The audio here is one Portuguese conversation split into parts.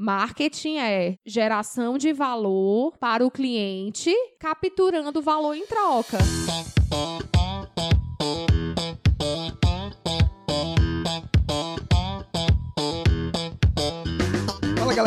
Marketing é geração de valor para o cliente, capturando valor em troca.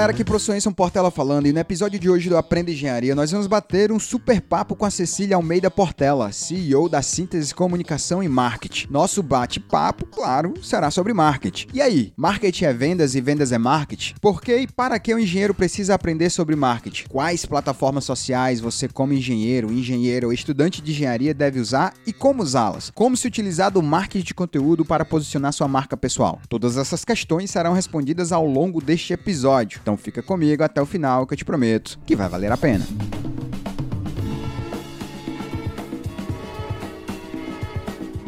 Galera, aqui professor Enson Portela falando e no episódio de hoje do Aprenda Engenharia nós vamos bater um super papo com a Cecília Almeida Portela, CEO da Síntese Comunicação e Marketing. Nosso bate-papo, claro, será sobre marketing. E aí, marketing é vendas e vendas é marketing? Por que e para que o engenheiro precisa aprender sobre marketing? Quais plataformas sociais você como engenheiro, engenheiro ou estudante de engenharia deve usar e como usá-las? Como se utilizar do marketing de conteúdo para posicionar sua marca pessoal? Todas essas questões serão respondidas ao longo deste episódio. Então fica comigo até o final que eu te prometo que vai valer a pena.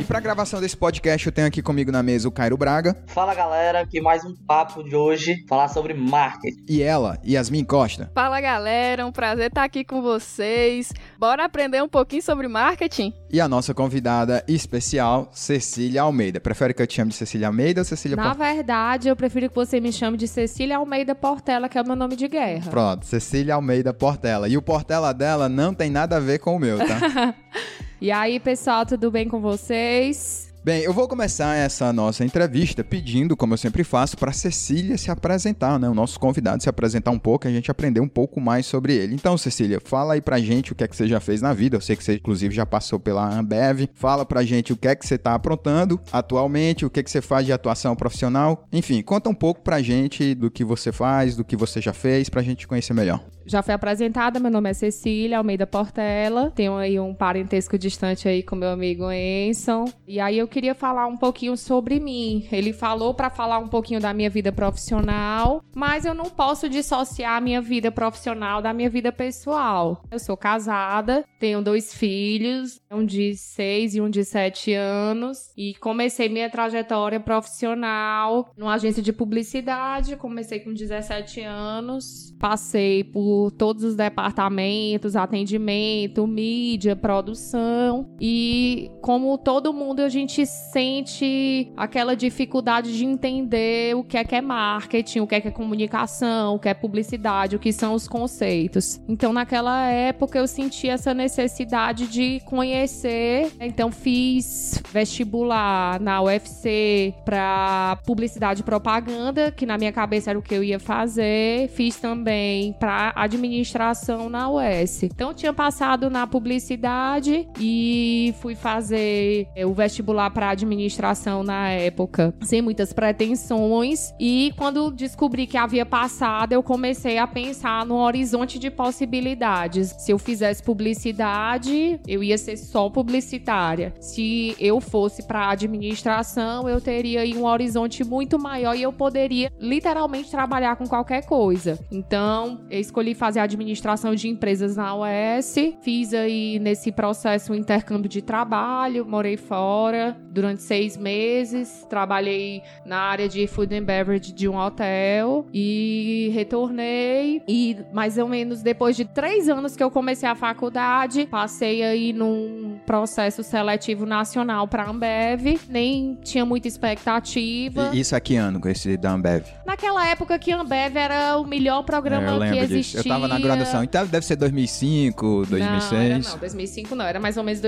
E para a gravação desse podcast, eu tenho aqui comigo na mesa o Cairo Braga. Fala galera, que mais um papo de hoje, falar sobre marketing. E ela, Yasmin Costa. Fala galera, um prazer estar aqui com vocês. Bora aprender um pouquinho sobre marketing? E a nossa convidada especial, Cecília Almeida. Prefere que eu te chame de Cecília Almeida ou Cecília Na verdade, eu prefiro que você me chame de Cecília Almeida Portela, que é o meu nome de guerra. Pronto, Cecília Almeida Portela. E o Portela dela não tem nada a ver com o meu, tá? E aí, pessoal, tudo bem com vocês? Bem, eu vou começar essa nossa entrevista pedindo, como eu sempre faço, para Cecília se apresentar, né? O nosso convidado se apresentar um pouco, a gente aprender um pouco mais sobre ele. Então, Cecília, fala aí pra gente o que é que você já fez na vida. Eu sei que você, inclusive, já passou pela Ambev. Fala pra gente o que é que você tá aprontando atualmente, o que é que você faz de atuação profissional. Enfim, conta um pouco pra gente do que você faz, do que você já fez, pra gente conhecer melhor. Já foi apresentada, meu nome é Cecília Almeida Portela. Tenho aí um parentesco distante aí com meu amigo Enson. E aí eu queria falar um pouquinho sobre mim. Ele falou para falar um pouquinho da minha vida profissional, mas eu não posso dissociar a minha vida profissional da minha vida pessoal. Eu sou casada, tenho dois filhos, um de seis e um de sete anos, e comecei minha trajetória profissional numa agência de publicidade. Comecei com 17 anos, passei por por todos os departamentos, atendimento, mídia, produção. E como todo mundo, a gente sente aquela dificuldade de entender o que é que é marketing, o que é que é comunicação, o que é publicidade, o que são os conceitos. Então, naquela época, eu senti essa necessidade de conhecer. Então, fiz vestibular na UFC para publicidade e propaganda, que na minha cabeça era o que eu ia fazer. Fiz também para administração na UES. Então tinha passado na publicidade e fui fazer é, o vestibular para administração na época, sem muitas pretensões. E quando descobri que havia passado, eu comecei a pensar no horizonte de possibilidades. Se eu fizesse publicidade, eu ia ser só publicitária. Se eu fosse para administração, eu teria aí um horizonte muito maior e eu poderia literalmente trabalhar com qualquer coisa. Então, eu escolhi escolhi fazer administração de empresas na UES. Fiz aí nesse processo um intercâmbio de trabalho, morei fora durante seis meses. Trabalhei na área de food and beverage de um hotel e retornei. E mais ou menos depois de três anos que eu comecei a faculdade, passei aí num processo seletivo nacional para Ambev. Nem tinha muita expectativa. E isso aqui ano com esse da Ambev? Naquela época que Ambev era o melhor programa é, que existia. Eu tava na graduação. Então deve ser 2005, 2006. Não, não, 2005 não. Era mais ou menos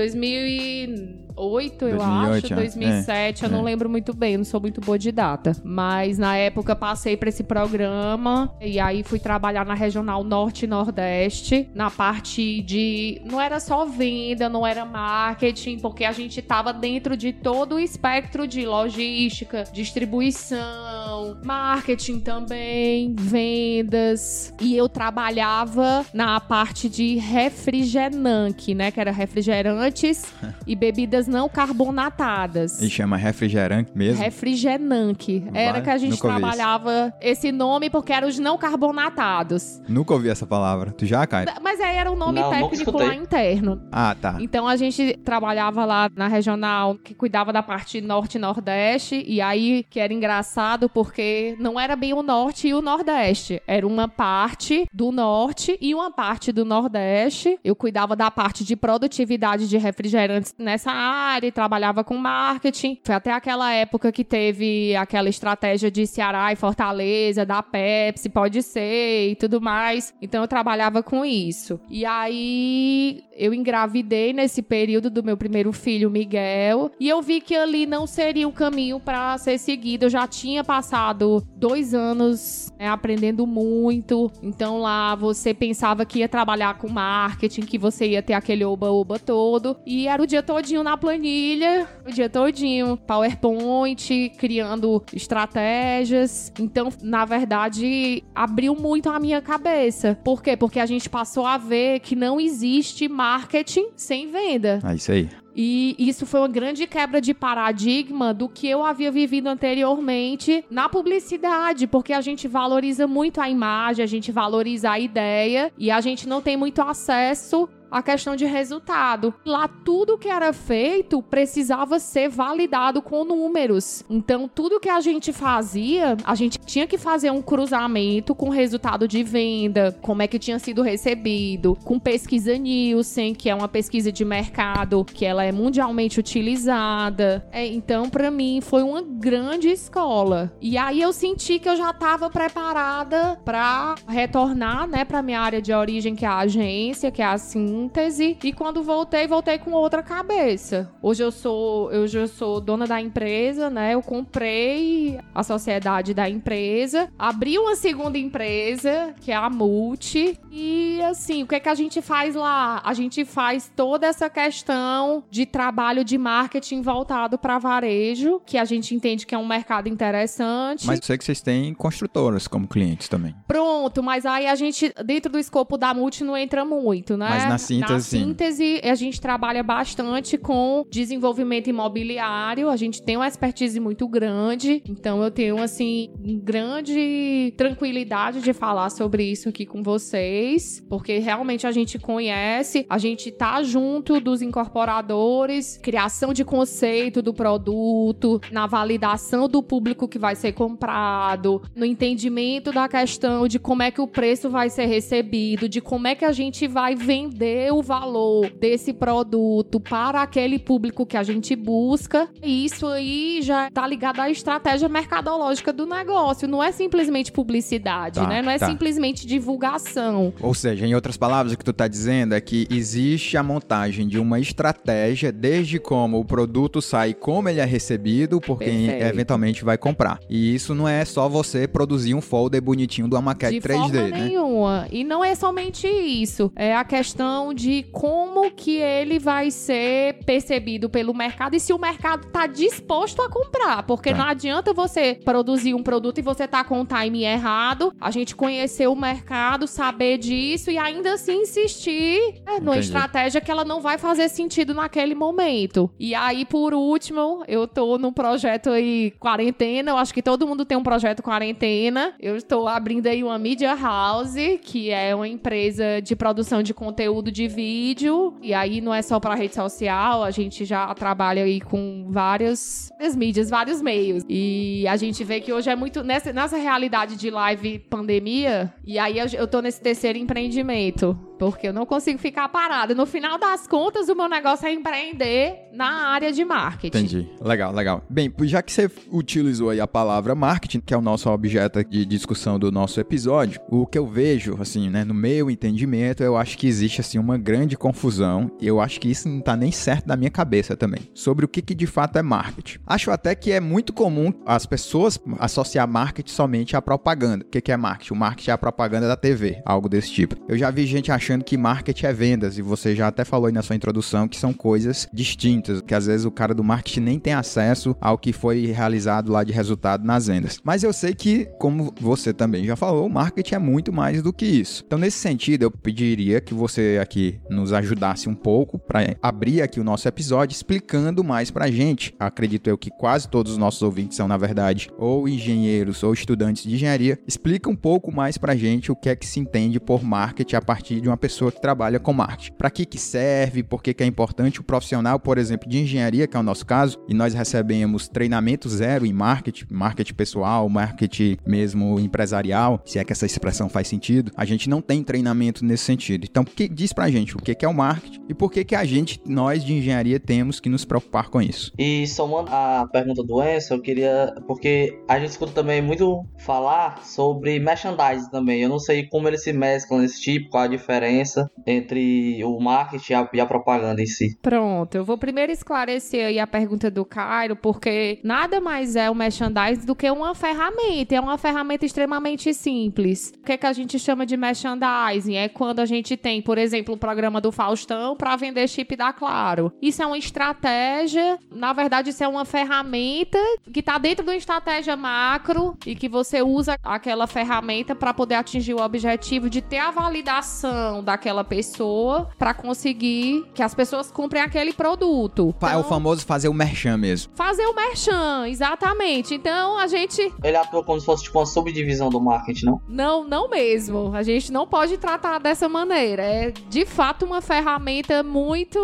2008, eu 2008, acho. 2007, é, eu é. não lembro muito bem. não sou muito boa de data. Mas na época passei pra esse programa. E aí fui trabalhar na Regional Norte e Nordeste. Na parte de... Não era só venda, não era marketing. Porque a gente tava dentro de todo o espectro de logística, distribuição, marketing também, vendas. E eu trabalhava na parte de refrigerante, né? Que era refrigerantes e bebidas não carbonatadas. E chama refrigerante mesmo? Refrigerante. Era que a gente trabalhava esse nome porque eram os não carbonatados. Nunca ouvi essa palavra. Tu já, Caio? Mas aí era um nome não, técnico lá interno. Ah, tá. Então a gente trabalhava lá na regional que cuidava da parte norte e nordeste. E aí que era engraçado porque não era bem o norte e o nordeste. Era uma parte do norte e uma parte do nordeste. Eu cuidava da parte de produtividade de refrigerantes nessa área e trabalhava com marketing. Foi até aquela época que teve aquela estratégia de Ceará e Fortaleza, da Pepsi, pode ser e tudo mais. Então eu trabalhava com isso. E aí eu engravidei nesse período do meu primeiro filho, Miguel, e eu vi que ali não seria o caminho para ser seguido. Eu já tinha passado dois anos né, aprendendo muito, então lá você pensava que ia trabalhar com marketing, que você ia ter aquele oba-oba todo, e era o dia todinho na planilha, o dia todinho, PowerPoint, criando estratégias. Então, na verdade, abriu muito a minha cabeça. Por quê? Porque a gente passou a ver que não existe marketing sem venda. É isso aí. E isso foi uma grande quebra de paradigma do que eu havia vivido anteriormente na publicidade, porque a gente valoriza muito a imagem, a gente valoriza a ideia e a gente não tem muito acesso a questão de resultado. Lá tudo que era feito precisava ser validado com números. Então tudo que a gente fazia, a gente tinha que fazer um cruzamento com resultado de venda, como é que tinha sido recebido, com pesquisa Nielsen, que é uma pesquisa de mercado que ela é mundialmente utilizada. É, então para mim foi uma grande escola. E aí eu senti que eu já estava preparada para retornar, né, para minha área de origem, que é a agência, que é assim síntese e quando voltei, voltei com outra cabeça. Hoje eu sou, hoje eu sou dona da empresa, né? Eu comprei a sociedade da empresa, abri uma segunda empresa, que é a Multi, e assim, o que é que a gente faz lá? A gente faz toda essa questão de trabalho de marketing voltado para varejo, que a gente entende que é um mercado interessante. Mas eu sei que vocês têm construtoras como clientes também. Pronto, mas aí a gente, dentro do escopo da Multi, não entra muito, né? Mas na síntese, Na síntese, a gente trabalha bastante com desenvolvimento imobiliário. A gente tem uma expertise muito grande. Então, eu tenho, assim, grande tranquilidade de falar sobre isso aqui com vocês. Porque realmente a gente conhece, a gente tá junto dos incorporadores, criação de conceito do produto, na validação do público que vai ser comprado, no entendimento da questão de como é que o preço vai ser recebido, de como é que a gente vai vender o valor desse produto para aquele público que a gente busca. E isso aí já tá ligado à estratégia mercadológica do negócio. Não é simplesmente publicidade, Tá, né? Não é tá. simplesmente divulgação. Ou seja, em outras palavras, o que tu tá dizendo é que existe a montagem de uma estratégia desde como o produto sai, como ele é recebido por quem Perfeito. eventualmente vai comprar. E isso não é só você produzir um folder bonitinho de uma maquete de 3D, forma né? nenhuma. E não é somente isso. É a questão de como que ele vai ser percebido pelo mercado e se o mercado tá disposto a comprar. Porque Tá. não adianta você produzir um produto e você tá com o time errado, a gente conhecer o mercado, saber disso e ainda assim insistir é, numa estratégia que ela não vai fazer sentido naquele momento. E aí, por último, eu tô num projeto aí, quarentena. Eu acho que todo mundo tem um projeto quarentena. Eu estou abrindo aí uma Media House, que é uma empresa de produção de conteúdo de vídeo. E aí não é só pra rede social, a gente já trabalha aí com várias, várias mídias, vários meios. E a gente vê que hoje é muito nessa, nessa realidade de live pandemia. E aí eu, eu tô nesse terceiro empreendimento. Porque eu não consigo ficar parada. No final das contas, o meu negócio é empreender na área de marketing. Entendi. Legal, legal. Bem, já que você utilizou aí a palavra marketing, que é o nosso objeto de discussão do nosso episódio, o que eu vejo, assim, né, no meu entendimento, eu acho que existe, assim, uma grande confusão, e eu acho que isso não tá nem certo da minha cabeça também, sobre o que, que de fato é marketing. Acho até que é muito comum as pessoas associar marketing somente à propaganda. O que, que é marketing? O marketing é a propaganda da TV, algo desse tipo. Eu já vi gente achando que marketing é vendas, e você já até falou aí na sua introdução que são coisas distintas, que às vezes o cara do marketing nem tem acesso ao que foi realizado lá de resultado nas vendas. Mas eu sei que, como você também já falou, o marketing é muito mais do que isso. Então, nesse sentido, eu pediria que você aqui nos ajudasse um pouco para abrir aqui o nosso episódio explicando mais pra gente. Acredito eu que quase todos os nossos ouvintes são, na verdade, ou engenheiros ou estudantes de engenharia. Explica um pouco mais pra gente o que é que se entende por marketing a partir de uma uma pessoa que trabalha com marketing. Para que que serve? Por que que é importante? O profissional, por exemplo, de engenharia, que é o nosso caso, e nós recebemos treinamento zero em marketing, marketing pessoal, marketing mesmo empresarial, se é que essa expressão faz sentido. A gente não tem treinamento nesse sentido. Então, que diz pra gente o que que é o marketing e por que que a gente, nós de engenharia, temos que nos preocupar com isso. E somando a pergunta do Enzo, eu queria. Porque a gente escuta também muito falar sobre merchandising também. Eu não sei como eles se mesclam nesse tipo, qual a diferença entre o marketing e a, e a propaganda em si. Pronto, eu vou primeiro esclarecer aí a pergunta do Cairo, porque nada mais é o merchandising do que uma ferramenta. É uma ferramenta extremamente simples. O que, é que a gente chama de merchandising? É quando a gente tem, por exemplo, o programa do Faustão para vender chip da Claro. Isso é uma estratégia, na verdade, isso é uma ferramenta que está dentro de uma estratégia macro e que você usa aquela ferramenta para poder atingir o objetivo de ter a validação daquela pessoa para conseguir que as pessoas comprem aquele produto. Fa- é o Então, famoso fazer o merchan mesmo. Fazer o merchan, exatamente. Então a gente. Ele atua como se fosse tipo uma subdivisão do marketing, não? Não, não mesmo. A gente não pode tratar dessa maneira. É de fato uma ferramenta muito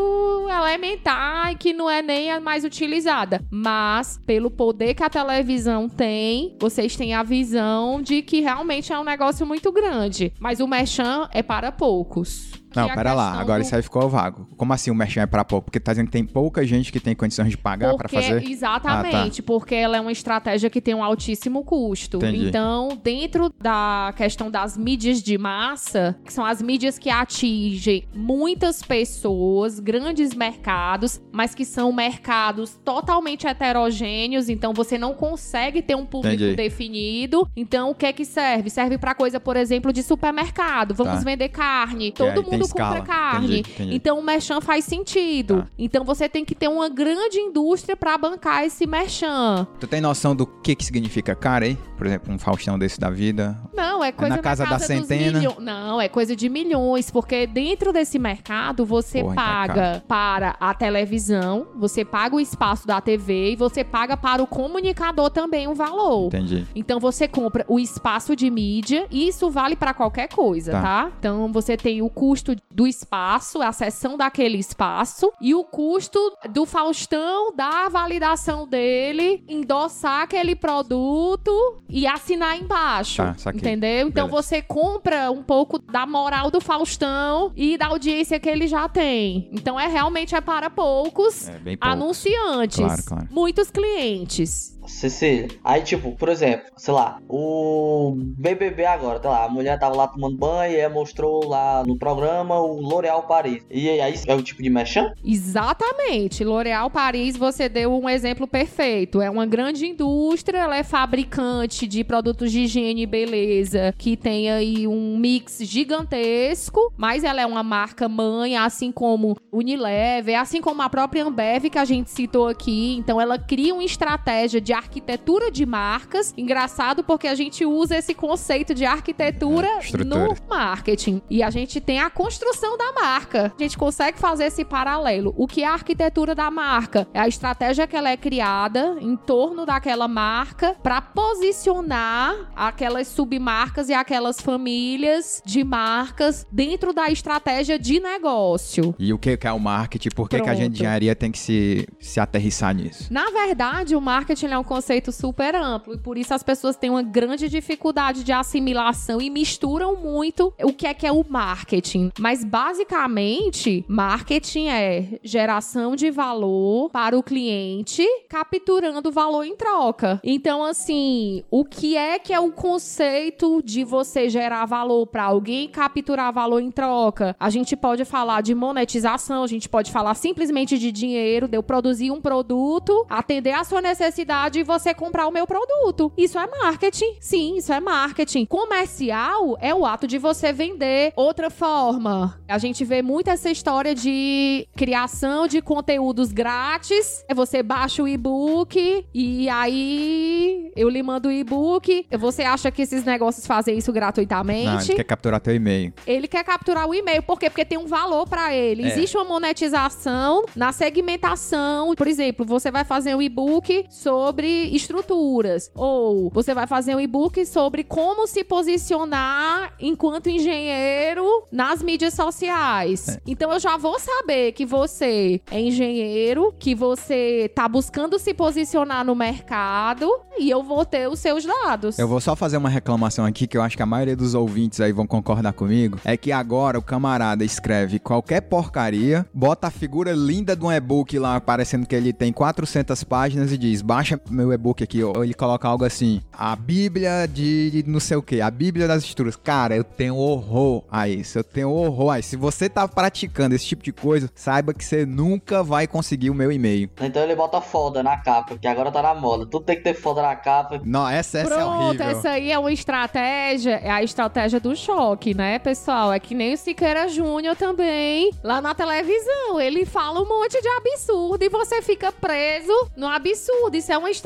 elementar e que não é nem a mais utilizada. Mas, pelo poder que a televisão tem, vocês têm a visão de que realmente é um negócio muito grande. Mas o merchan é para poucos. Não, pera lá, agora isso aí ficou vago. Como assim o merchan é pra pouco? Porque tá dizendo que tem pouca gente que tem condições de pagar pra Porque- fazer? Exatamente, porque ela é uma estratégia que tem um altíssimo custo. Entendi. Então, dentro da questão das mídias de massa, que são as mídias que atingem muitas pessoas, grandes mercados, mas que são mercados totalmente heterogêneos, então você não consegue ter um público Entendi. definido. Então, o que é que serve? Serve pra coisa, por exemplo, de supermercado. Vamos Tá. vender carne. Aí Todo mundo escala. compra carne. Entendi, entendi. Então o merchan faz sentido. Tá. Então você tem que ter uma grande indústria pra bancar esse merchan. Tu tem noção do que que significa cara aí? Por exemplo, um Faustão desse da vida. Não, é coisa na casa da dos centena? milho- Não, é coisa de milhões, porque dentro desse mercado você Porra, então é paga para a televisão, você paga o espaço da TV e você paga para o comunicador também um valor. Entendi. Então você compra o espaço de mídia e isso vale pra qualquer coisa, Tá. tá. Então você tem o custo do espaço, a cessão daquele espaço e o custo do Faustão da validação dele, endossar aquele produto e assinar embaixo. Tá, entendeu? Então Beleza. você compra um pouco da moral do Faustão e da audiência que ele já tem. Então é realmente é para poucos É bem pouco. anunciantes, Claro, claro. muitos clientes. Cecília. Aí, tipo, por exemplo, sei lá, o BBB agora, tá lá, a mulher tava lá tomando banho e mostrou lá no programa o L'Oréal Paris. E aí é o tipo de merchan? Exatamente. L'Oréal Paris, você deu um exemplo perfeito. É uma grande indústria, ela é fabricante de produtos de higiene e beleza, que tem aí um mix gigantesco, mas ela é uma marca mãe, assim como Unilever, assim como a própria Ambev que a gente citou aqui. Então ela cria uma estratégia de arquitetura de marcas. Engraçado porque a gente usa esse conceito de arquitetura É, no marketing. E a gente tem a construção da marca. A gente consegue fazer esse paralelo. O que é a arquitetura da marca? É a estratégia que ela é criada em torno daquela marca para posicionar aquelas submarcas e aquelas famílias de marcas dentro da estratégia de negócio. E o que que é o marketing? Por que, que a gente de engenharia tem que se, se aterrissar nisso? Na verdade, o marketing é um conceito super amplo e por isso as pessoas têm uma grande dificuldade de assimilação e misturam muito o que é que é o marketing. Mas basicamente, marketing é geração de valor para o cliente, capturando valor em troca. Então, assim, o que é que é o conceito de você gerar valor para alguém capturar valor em troca? A gente pode falar de monetização, a gente pode falar simplesmente de dinheiro, de eu produzir um produto, atender a sua necessidade e você comprar o meu produto. Isso é marketing. Sim, isso é marketing. Comercial é o ato de você vender. Outra forma, a gente vê muito essa história de criação de conteúdos grátis. É você baixa o e-book e aí eu lhe mando o e-book. Você acha que esses negócios fazem isso Não, ele gratuitamente? quer capturar teu e-mail. ele quer capturar o e-mail. Por quê? Porque tem um valor pra ele. É. Existe uma monetização na segmentação. Por exemplo, você vai fazer um e-book sobre estruturas. Ou você vai fazer um e-book sobre como se posicionar enquanto engenheiro nas mídias sociais. É. Então eu já vou saber que você é engenheiro, que você tá buscando se posicionar no mercado e eu vou ter os seus dados. Eu vou só fazer uma reclamação aqui que eu acho que a maioria dos ouvintes aí vão concordar comigo. É que agora o camarada escreve qualquer porcaria, bota a figura linda de um e-book lá, parecendo que ele tem 400 páginas e diz: baixa meu e-book aqui. Ou ele coloca algo assim: a Bíblia de não sei o que, a Bíblia das Estruturas. Cara, eu tenho horror a isso. Eu tenho horror a isso. Se você tá praticando esse tipo de coisa, saiba que você nunca vai conseguir o meu e-mail. Então ele bota foda na capa, que agora tá na moda. Tudo tem que ter foda na capa. Não, essa, essa é Pronto, horrível. essa aí é uma estratégia, é a estratégia do choque, né, pessoal? É que nem o Siqueira Júnior também, lá na televisão. Ele fala um monte de absurdo e você fica preso no absurdo. Isso é uma estratégia,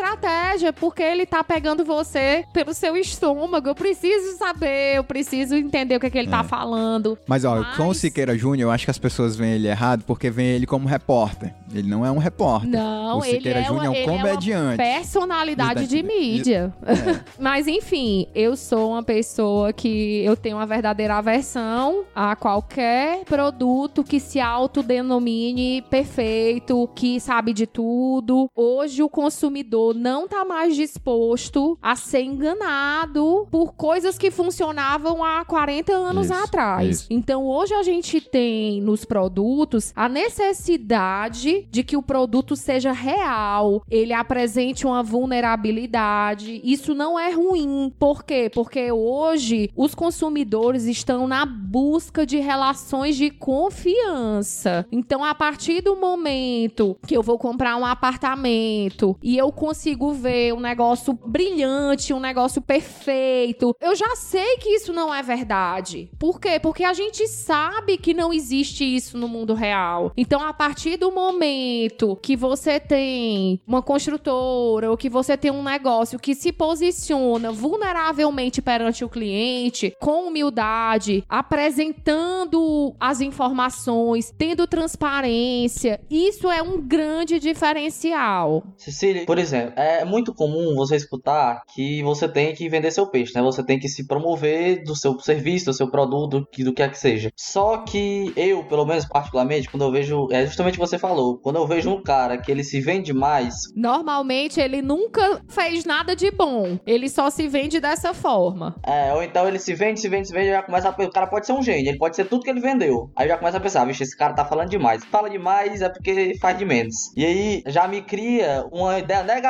porque ele tá pegando você pelo seu estômago. Eu preciso saber, eu preciso entender o que, é que ele tá falando. Mas ó, Mas- com o Siqueira Júnior, eu acho que as pessoas veem ele errado porque veem ele como repórter. Ele não é um repórter. Não, o ele Siqueira é, Júnior uma, é um ele é uma comediante. personalidade de mídia. Mas enfim, eu sou uma pessoa que eu tenho uma verdadeira aversão a qualquer produto que se autodenomine perfeito, que sabe de tudo. Hoje o consumidor não tá mais disposto a ser enganado por coisas que funcionavam há 40 anos Isso, atrás. isso. Então hoje a gente tem nos produtos a necessidade de que o produto seja real, ele apresente uma vulnerabilidade. Isso não é ruim. Por quê? Porque hoje os consumidores estão na busca de relações de confiança. Então, a partir do momento que eu vou comprar um apartamento e eu consigo ver um negócio brilhante, um negócio perfeito, eu já sei que isso não é verdade. Por quê? Porque a gente sabe que não existe isso no mundo real. Então, a partir do momento que você tem uma construtora ou que você tem um negócio que se posiciona vulneravelmente perante o cliente, com humildade, apresentando as informações, tendo transparência, isso é um grande diferencial. Cecília, por exemplo, é muito comum você escutar que você tem que vender seu peixe, né? Você tem que se promover do seu serviço, do seu produto, do que é que seja. Só que eu, pelo menos particularmente, quando eu vejo, é justamente o que você falou, quando eu vejo um cara que ele se vende mais, Normalmente ele nunca fez nada de bom. Ele só se vende dessa forma. é, ou então ele se vende, se vende, se vende, já começa a, o cara pode ser um gênio, ele pode ser tudo que ele vendeu. Aí já começa a pensar, vixe, esse cara tá falando demais. Fala demais é porque faz de menos. E aí já me cria uma ideia negativa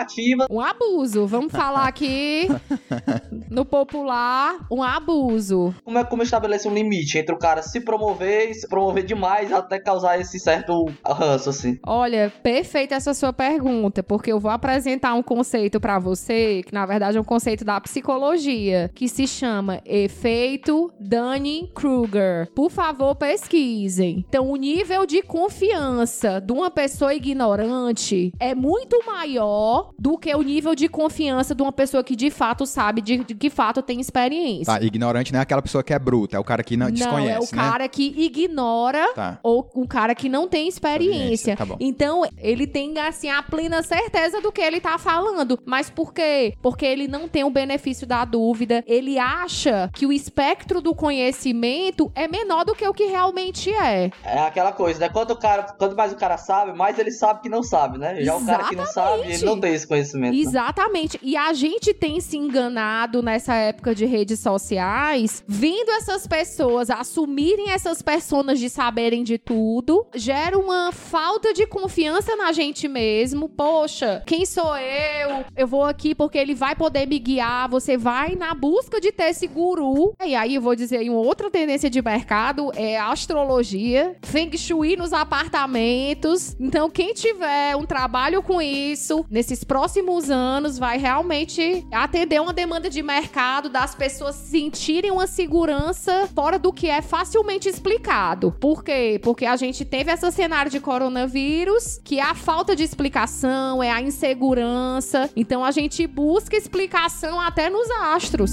Um abuso. Vamos falar aqui no popular, um abuso. como é como estabelece um limite entre o cara se promover e se promover demais até causar esse certo ranço, assim. Olha, perfeita essa sua pergunta, porque eu vou apresentar um conceito pra você, que na verdade é um conceito da psicologia, que se chama efeito Dunning-Kruger. Por favor, pesquisem. Então, o nível de confiança de uma pessoa ignorante é muito maior do que o nível de confiança de uma pessoa que de fato sabe, de, de que fato tem experiência. Tá, ignorante não é aquela pessoa que é bruta, é o cara que não, Não, desconhece, é o né? cara que ignora Tá. ou um cara que não tem experiência. Experiência, tá bom. Então, ele tem, assim, a plena certeza do que ele tá falando. Mas por quê? Porque ele não tem o benefício da dúvida. Ele acha que o espectro do conhecimento é menor do que o que realmente é. É aquela coisa, né? Quanto, o cara, quanto mais o cara sabe, mais ele sabe que não sabe, né? Já o cara que não sabe, ele não tem esse conhecimento. né? Exatamente. E a gente tem se enganado nessa época de redes sociais, vendo essas pessoas assumirem essas personas de saberem de tudo, gera uma falta de confiança na gente mesmo. Poxa, quem sou eu? Eu vou aqui porque ele vai poder me guiar. Você vai na busca de ter esse guru. E aí eu vou dizer uma outra tendência de mercado é astrologia, feng shui nos apartamentos. Então, quem tiver um trabalho com isso nesses próximos anos vai realmente atender uma demanda de mercado das pessoas sentirem uma segurança fora do que é facilmente explicado. Por quê? Porque a gente teve esse cenário de coronavírus, que é a falta de explicação, é a insegurança. Então a gente busca explicação até nos astros.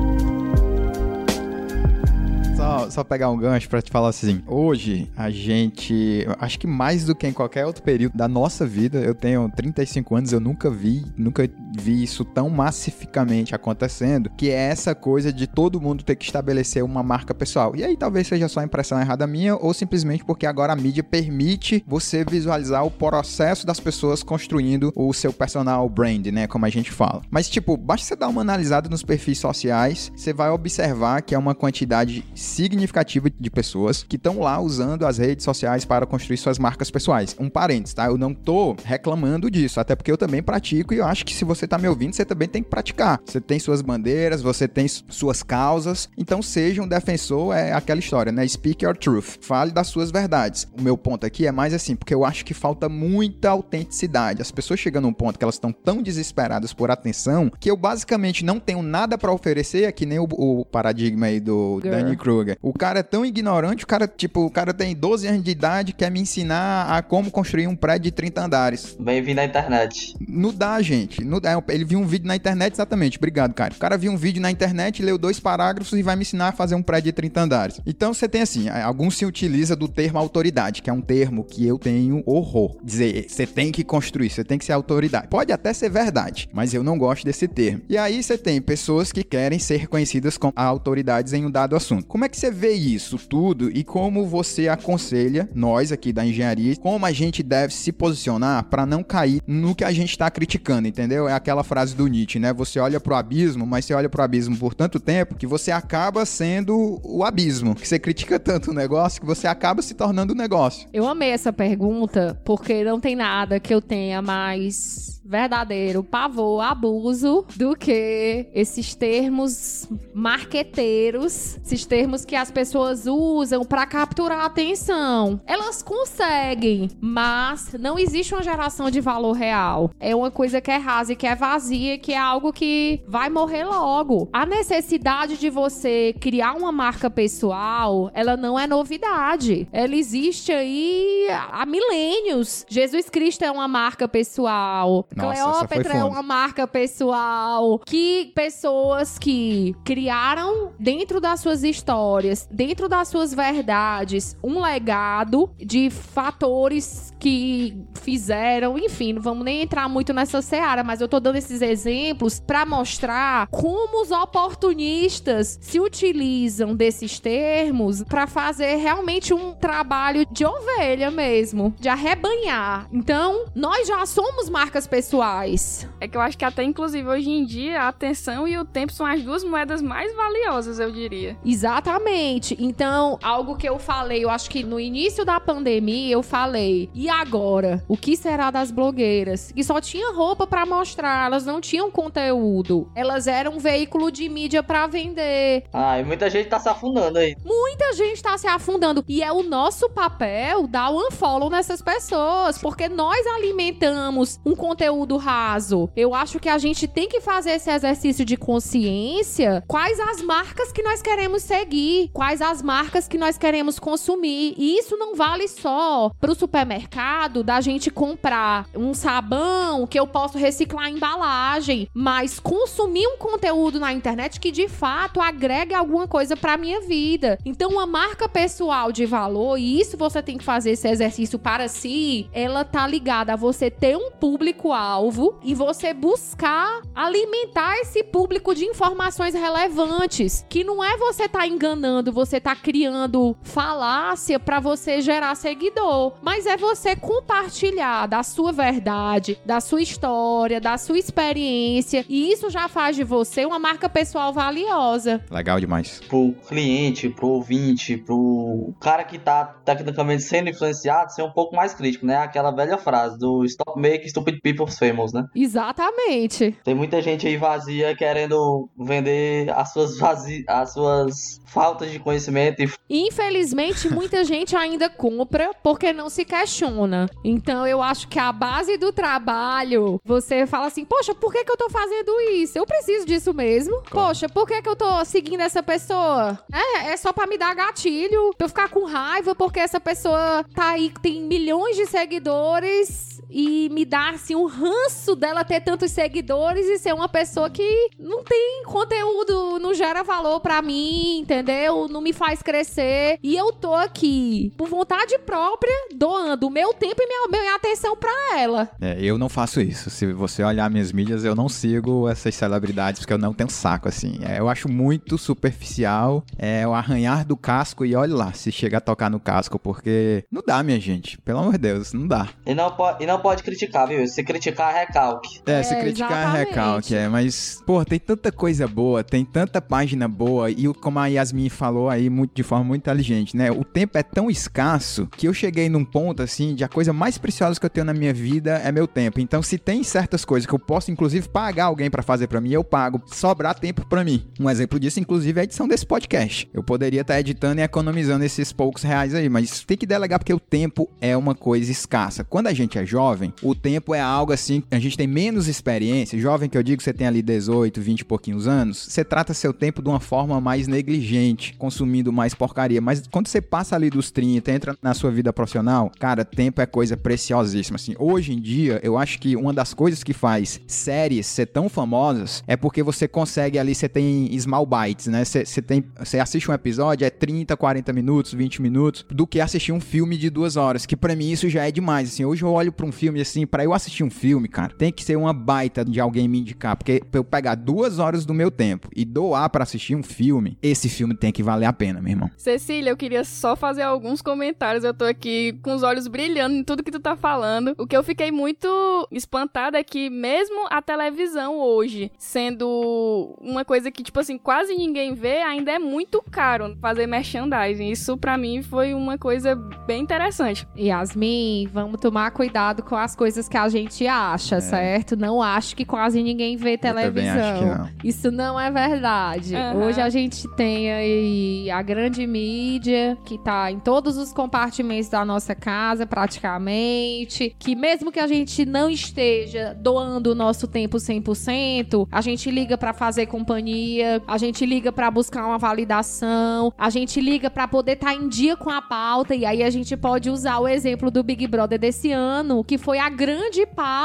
Só, pegar um gancho para te falar assim. Hoje, a gente. Acho que mais do que em qualquer outro período da nossa vida, eu tenho 35 anos, eu nunca vi, nunca vi isso tão massificamente acontecendo, que é essa coisa de todo mundo ter que estabelecer uma marca pessoal. E aí talvez seja só impressão errada minha, ou simplesmente porque agora a mídia permite você visualizar o processo das pessoas construindo o seu personal brand, né? Como a gente fala. Mas, tipo, basta você dar uma analisada nos perfis sociais, você vai observar que é uma quantidade de pessoas que estão lá usando as redes sociais para construir suas marcas pessoais. Um parênteses, tá? Eu não tô reclamando disso, até porque eu também pratico e eu acho que se você tá me ouvindo, você também tem que praticar. Você tem suas bandeiras, você tem suas causas, então seja um defensor, é aquela história, né? Speak your truth. Fale das suas verdades. O meu ponto aqui é mais assim, porque eu acho que falta muita autenticidade. As pessoas chegam num ponto que elas estão tão desesperadas por atenção que eu basicamente não tenho nada para oferecer, é que nem o, o paradigma aí do Girl. Danny O cara é tão ignorante, o cara, tipo, o cara tem 12 anos de idade, quer me ensinar a como construir um prédio de 30 andares. Bem-vindo na internet. Não dá, gente. Não dá. Ele viu um vídeo na internet, exatamente. Obrigado, cara. O cara viu um vídeo na internet, leu dois parágrafos e vai me ensinar a fazer um prédio de 30 andares. Então você tem assim, alguns se utiliza do termo autoridade, que é um termo que eu tenho horror. Dizer, você tem que construir, você tem que ser autoridade. Pode até ser verdade, mas eu não gosto desse termo. E aí você tem pessoas que querem ser reconhecidas como autoridades em um dado assunto. Como é que você vê isso tudo e como você aconselha nós aqui da engenharia, como a gente deve se posicionar para não cair no que a gente está criticando, entendeu? É aquela frase do Nietzsche, né? Você olha pro abismo, mas você olha pro abismo por tanto tempo que você acaba sendo o abismo, que você critica tanto o negócio que você acaba se tornando o negócio. Eu amei essa pergunta porque não tem nada que eu tenha mais verdadeiro pavor, abuso do que esses termos marqueteiros, esses termos que as pessoas usam para capturar a atenção. Elas conseguem, mas não existe uma geração de valor real. É uma coisa que é rasa e que é vazia, que é algo que vai morrer logo. A necessidade de você criar uma marca pessoal, ela não é novidade. Ela existe aí há milênios. Jesus Cristo é uma marca pessoal. Cleópatra é uma marca pessoal que pessoas que criaram dentro das suas histórias, dentro das suas verdades, um legado de fatores que fizeram, enfim, não vamos nem entrar muito nessa seara, mas eu tô dando esses exemplos para mostrar como os oportunistas se utilizam desses termos para fazer realmente um trabalho de ovelha mesmo, de arrebanhar. Então, nós já somos marcas pessoais pessoais. É que eu acho que até inclusive hoje em dia a atenção e o tempo são as duas moedas mais valiosas, eu diria. Exatamente. Então, algo que eu falei, eu acho que no início da pandemia eu falei, e agora? O que será das blogueiras? Que só tinha roupa para mostrar, elas não tinham conteúdo. Elas eram um veículo de mídia para vender. Ah, e muita gente tá se afundando aí. Muita gente tá se afundando. E é o nosso papel dar o unfollow nessas pessoas, porque nós alimentamos um conteúdo conteúdo raso. Eu acho que a gente tem que fazer esse exercício de consciência. Quais as marcas que nós queremos seguir? Quais as marcas que nós queremos consumir? E isso não vale só pro supermercado da gente comprar um sabão que eu posso reciclar a embalagem, mas consumir um conteúdo na internet que de fato agregue alguma coisa para minha vida. Então, uma marca pessoal de valor, e isso você tem que fazer esse exercício para si, ela tá ligada a você ter um público alvo e você buscar alimentar esse público de informações relevantes, que não é você tá enganando, você tá criando falácia para você gerar seguidor, mas é você compartilhar da sua verdade, da sua história, da sua experiência, e isso já faz de você uma marca pessoal valiosa. Legal demais. Pro cliente, pro ouvinte, pro cara que tá tecnicamente sendo influenciado, ser um pouco mais crítico, né? Aquela velha frase do stop making stupid people almost famous, né? Exatamente. Tem muita gente aí vazia querendo vender as suas vazi... as suas faltas de conhecimento e Infelizmente, muita gente ainda compra porque não se questiona. Então, eu acho que a base do trabalho, você fala assim: Poxa, por que, que eu tô fazendo isso? Eu preciso disso mesmo. Poxa, por que, que eu tô seguindo essa pessoa? É, é só pra me dar gatilho, pra eu ficar com raiva porque essa pessoa tá aí, tem milhões de seguidores e me dá assim um ranço dela ter tantos seguidores e ser uma pessoa que não tem conteúdo, não gera valor pra mim, entendeu? Não me faz crescer. E eu tô aqui, por vontade própria, doando o meu tempo e minha, minha atenção pra ela. É, eu não faço isso. Se você olhar minhas mídias, eu não sigo essas celebridades porque eu não tenho saco, assim. É, eu acho muito superficial. É o arranhar do casco e olha lá, se chega a tocar no casco, porque não dá, minha gente. Pelo amor de Deus, não dá. E não, po e não pode criticar, viu? Se criticar, recalque. É, É, se criticar é exatamente. recalque, é. Mas, pô, tem tanta coisa boa, tem tanta página boa. E como a Yasmin falou aí, muito, de forma muito inteligente, né? O tempo é tão escasso que eu cheguei num ponto, assim, de a coisa mais preciosa que eu tenho na minha vida é meu tempo. Então, se tem certas coisas que eu posso, inclusive, pagar alguém pra fazer pra mim, eu pago. Sobrar tempo pra mim. Um exemplo disso, inclusive, é a edição desse podcast. Eu poderia estar editando e economizando esses poucos reais aí, mas tem que delegar porque o tempo é uma coisa escassa. Quando a gente é jovem, o tempo é algo assim, a gente tem menos experiência. Jovem que eu digo, você tem ali 18, 20 e pouquinhos anos, você trata seu tempo de uma forma mais negligente, consumindo mais porcaria. Mas quando você passa ali dos 30, entra na sua vida profissional, cara, tempo é coisa preciosíssima. Assim, hoje em dia, eu acho que uma das coisas que faz séries ser tão famosas é porque você consegue ali, você tem small bites, né? Você, você tem, você assiste um episódio, é 30, 40 minutos, 20 minutos, do que assistir um filme de duas horas, que pra mim isso já é demais. Assim, hoje eu olho pra um filme assim, pra eu assistir um filme, cara, tem que ser uma baita de alguém me indicar, porque pra eu pegar duas horas do meu tempo e doar pra assistir um filme, esse filme tem que valer a pena, meu irmão. Cecília, eu queria só fazer alguns comentários. Eu tô aqui com os olhos brilhando em tudo que tu tá falando. O que eu fiquei muito espantada é que mesmo a televisão hoje, sendo uma coisa que, tipo assim, quase ninguém vê, ainda é muito caro fazer merchandising. Isso pra mim foi uma coisa bem interessante. Yasmin, vamos tomar cuidado com as coisas que a gente acha, certo? Não acho que quase ninguém vê É. Televisão. acho que não. Isso não é verdade. Aham. Hoje a gente tem aí a grande mídia que tá em todos os compartimentos da nossa casa, praticamente. Que mesmo que a gente não esteja doando o nosso tempo 100%, a gente liga pra fazer companhia, a gente liga pra buscar uma validação, a gente liga pra poder estar em dia com a pauta. E aí a gente pode usar o exemplo do Big Brother desse ano, que foi a grande pauta,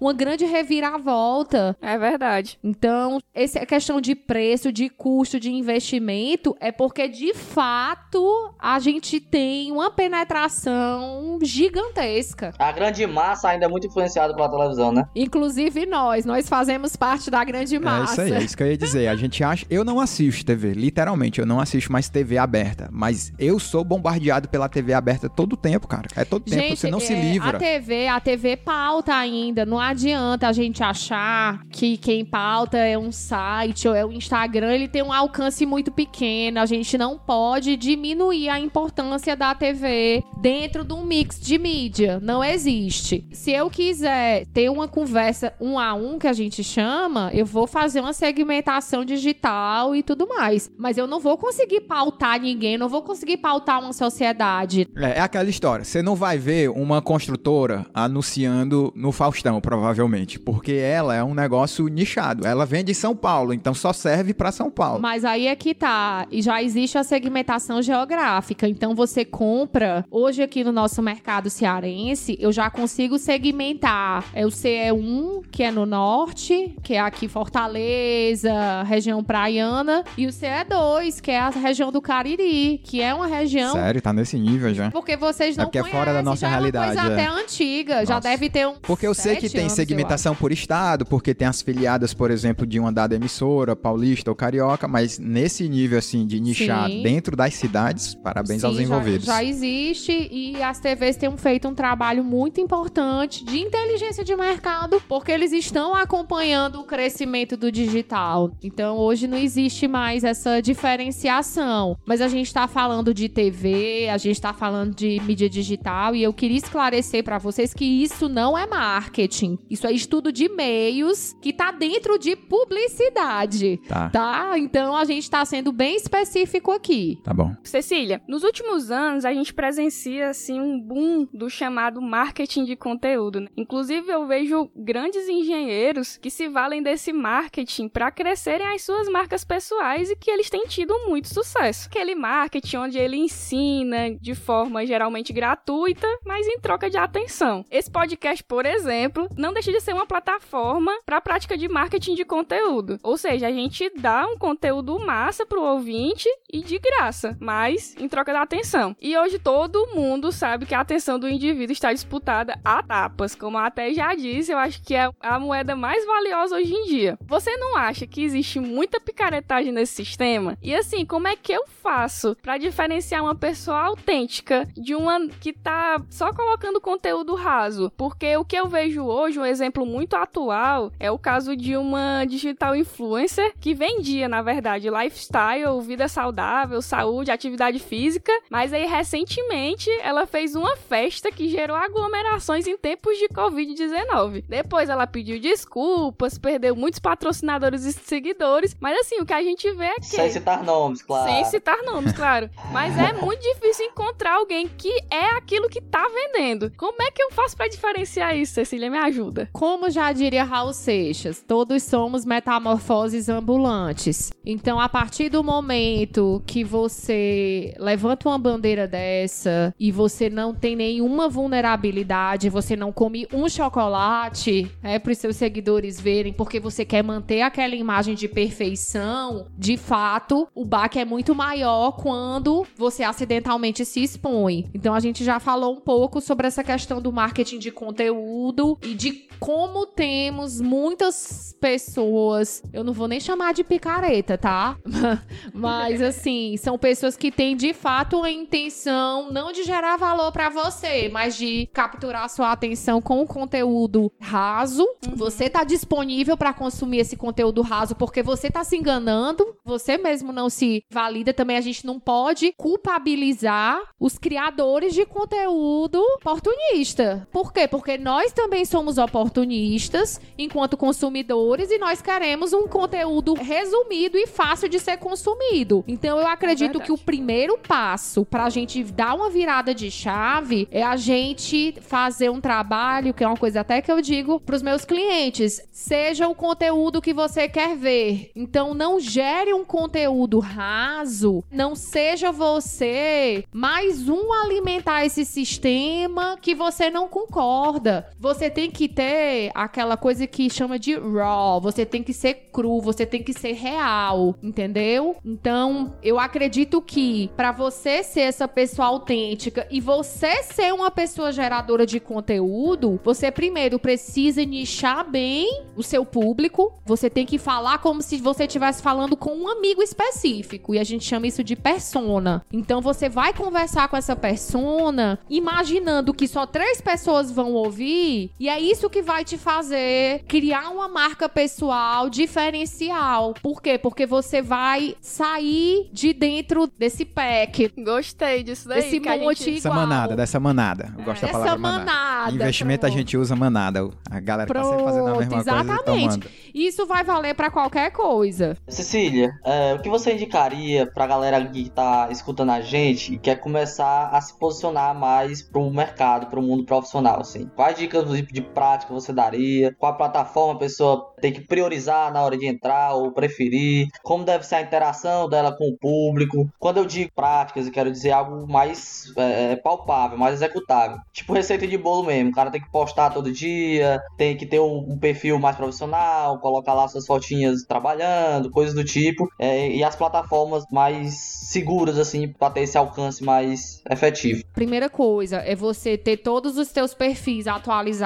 uma grande reviravolta. É verdade. Então, essa é questão de preço, de custo, de investimento, é porque de fato a gente tem uma penetração gigantesca. A grande massa ainda é muito influenciada pela televisão, né? Inclusive nós, nós fazemos parte da grande É massa. isso aí, é isso que eu ia dizer. A gente acha. Eu não assisto TV, literalmente, eu não assisto mais TV aberta. Mas eu sou bombardeado pela TV aberta todo o tempo, cara. É todo tempo, Gente, você não se é, livra. A TV, a TV pauta ainda. Não adianta a gente achar que quem pauta é um site ou é o Instagram, ele tem um alcance muito pequeno. A gente não pode diminuir a importância da TV dentro de um mix de mídia. Não existe. Se eu quiser ter uma conversa um a um que a gente chama, eu vou fazer uma segmentação digital e tudo mais. Mas eu não vou conseguir pautar ninguém, não vou conseguir pautar uma sociedade. É, é aquela história. Você não vai ver uma construtora anunciando no Faustão, provavelmente. Porque ela é um negócio nichado. Ela vende em São Paulo, então só serve pra São Paulo. Mas aí é que tá. E já existe a segmentação geográfica. Então você compra. Hoje aqui no nosso mercado cearense, eu já consigo segmentar. É o CE1, que é no norte, que é aqui Fortaleza, região praiana. E o CE2, que é a região do Cariri, que é uma região. Sério, tá nesse nível já. Porque vocês não É porque é conhecem, fora da nossa já realidade, É uma coisa é. até antiga, já Nossa. deve ter um. Porque eu sei que tem anos, segmentação por estado, porque tem as filiadas, por exemplo, de uma dada emissora, paulista ou carioca, mas nesse nível assim de nichar Sim. dentro das cidades, parabéns aos Sim, já- envolvidos. Já, existe e as TVs têm feito um trabalho muito importante de inteligência de mercado, porque eles estão acompanhando o crescimento do digital. Então hoje não existe mais essa diferenciação. Mas a gente está falando de TV, a gente está falando de mídia digital e eu queria esclarecer para vocês que isso não é marketing. Isso é estudo de meios que tá dentro de publicidade. Tá. Tá? Então a gente tá sendo bem específico aqui. Tá bom. Cecília, nos últimos anos a gente presencia assim um boom do chamado marketing de conteúdo. Né? Inclusive eu vejo grandes engenheiros que se valem desse marketing para crescerem as suas marcas pessoais e que eles têm tido muito sucesso. Aquele marketing onde ele ensina de forma geralmente gratuita, mas em troca de atenção. Esse podcast, por exemplo, não deixa de ser uma plataforma para a prática de marketing de conteúdo. Ou seja, a gente dá um conteúdo massa pro ouvinte e de graça, mas em troca da atenção. E hoje todo mundo sabe que a atenção do indivíduo está disputada a tapas, como até já disse, eu acho que é a moeda mais valiosa hoje em dia. Você não acha que existe muita picaretagem nesse sistema? E assim, como é que eu faço para diferenciar uma pessoa autêntica de uma que tá só colocando conteúdo raso? Porque o que eu vejo hoje, um exemplo muito atual, é o caso de uma digital influencer que vendia, na verdade, lifestyle, vida saudável, saúde, atividade física, mas aí recentemente ela fez uma festa que gerou aglomerações em tempos de Covid-19. Depois ela pediu desculpas, perdeu muitos patrocinadores e seguidores, mas assim, o que a gente vê é que. Sem citar nomes, claro. Sem citar nomes, claro. Mas é muito difícil encontrar alguém que é aquilo que tá vendendo. Como é que eu faço para diferenciar isso, Me ajuda. Como já diria Raul Seixas, todos somos metamorfoses ambulantes. Então, a partir do momento que você levanta uma bandeira dessa e você não tem nenhuma vulnerabilidade, você não come um chocolate, é para os seus seguidores verem, porque você quer manter aquela imagem de perfeição, de fato, o baque é muito maior quando você acidentalmente se expõe. Então, a gente já falou um pouco sobre essa questão do marketing de conteúdo e de como temos muitas pessoas, eu não vou nem chamar de picareta, tá? Mas assim, são pessoas que têm de fato a intenção não de gerar valor para você, mas de capturar sua atenção com o conteúdo raso. Uhum. Você tá disponível para consumir esse conteúdo raso porque você tá se enganando, você mesmo não se valida, também a gente não pode culpabilizar os criadores de conteúdo oportunista. Por quê? Porque nós também somos oportunistas enquanto consumidores e nós queremos um conteúdo resumido e fácil de ser consumido. Então eu acredito é que o primeiro passo para a gente dar uma virada de chave é a gente fazer um trabalho, que é uma coisa até que eu digo para os meus clientes, seja o conteúdo que você quer ver. Então não gere um conteúdo raso, não seja você mais um alimentar esse sistema que você não concorda. Você tem que ter aquela coisa que chama de raw, você tem que ser cru, você tem que ser real, entendeu? Então, eu acredito que para você ser essa pessoa autêntica e você ser uma pessoa geradora de conteúdo, você primeiro precisa nichar bem o seu público. Você tem que falar como se você estivesse falando com um amigo específico, e a gente chama isso de persona. Então, você vai conversar com essa persona imaginando que só três pessoas vão ouvir, e é isso que vai te fazer criar uma marca pessoal diferencial. Por quê? Porque você vai sair de dentro desse pack. Gostei disso daí. Desse monte gente... Essa manada, dessa manada. Eu gosto é. da palavra manada. manada. Investimento pronto. a gente usa manada. A galera pronto, tá sempre fazendo a mesma exatamente. coisa Exatamente. Isso vai valer para qualquer coisa. Cecília, é, o que você indicaria pra galera que tá escutando a gente e quer começar a se posicionar mais pro mercado, pro mundo profissional, assim? Quais dicas de prática você daria? Qual plataforma a pessoa tem que priorizar na hora de entrar ou preferir? Como deve ser a interação dela com o público? Quando eu digo práticas, eu quero dizer algo mais é, palpável, mais executável. Tipo receita de bolo mesmo. O cara tem que postar todo dia, tem que ter um, perfil mais profissional, colocar lá suas fotinhas trabalhando, coisas do tipo. É, e as plataformas mais seguras, assim, para ter esse alcance mais efetivo. Primeira coisa é você ter todos os seus perfis atualizados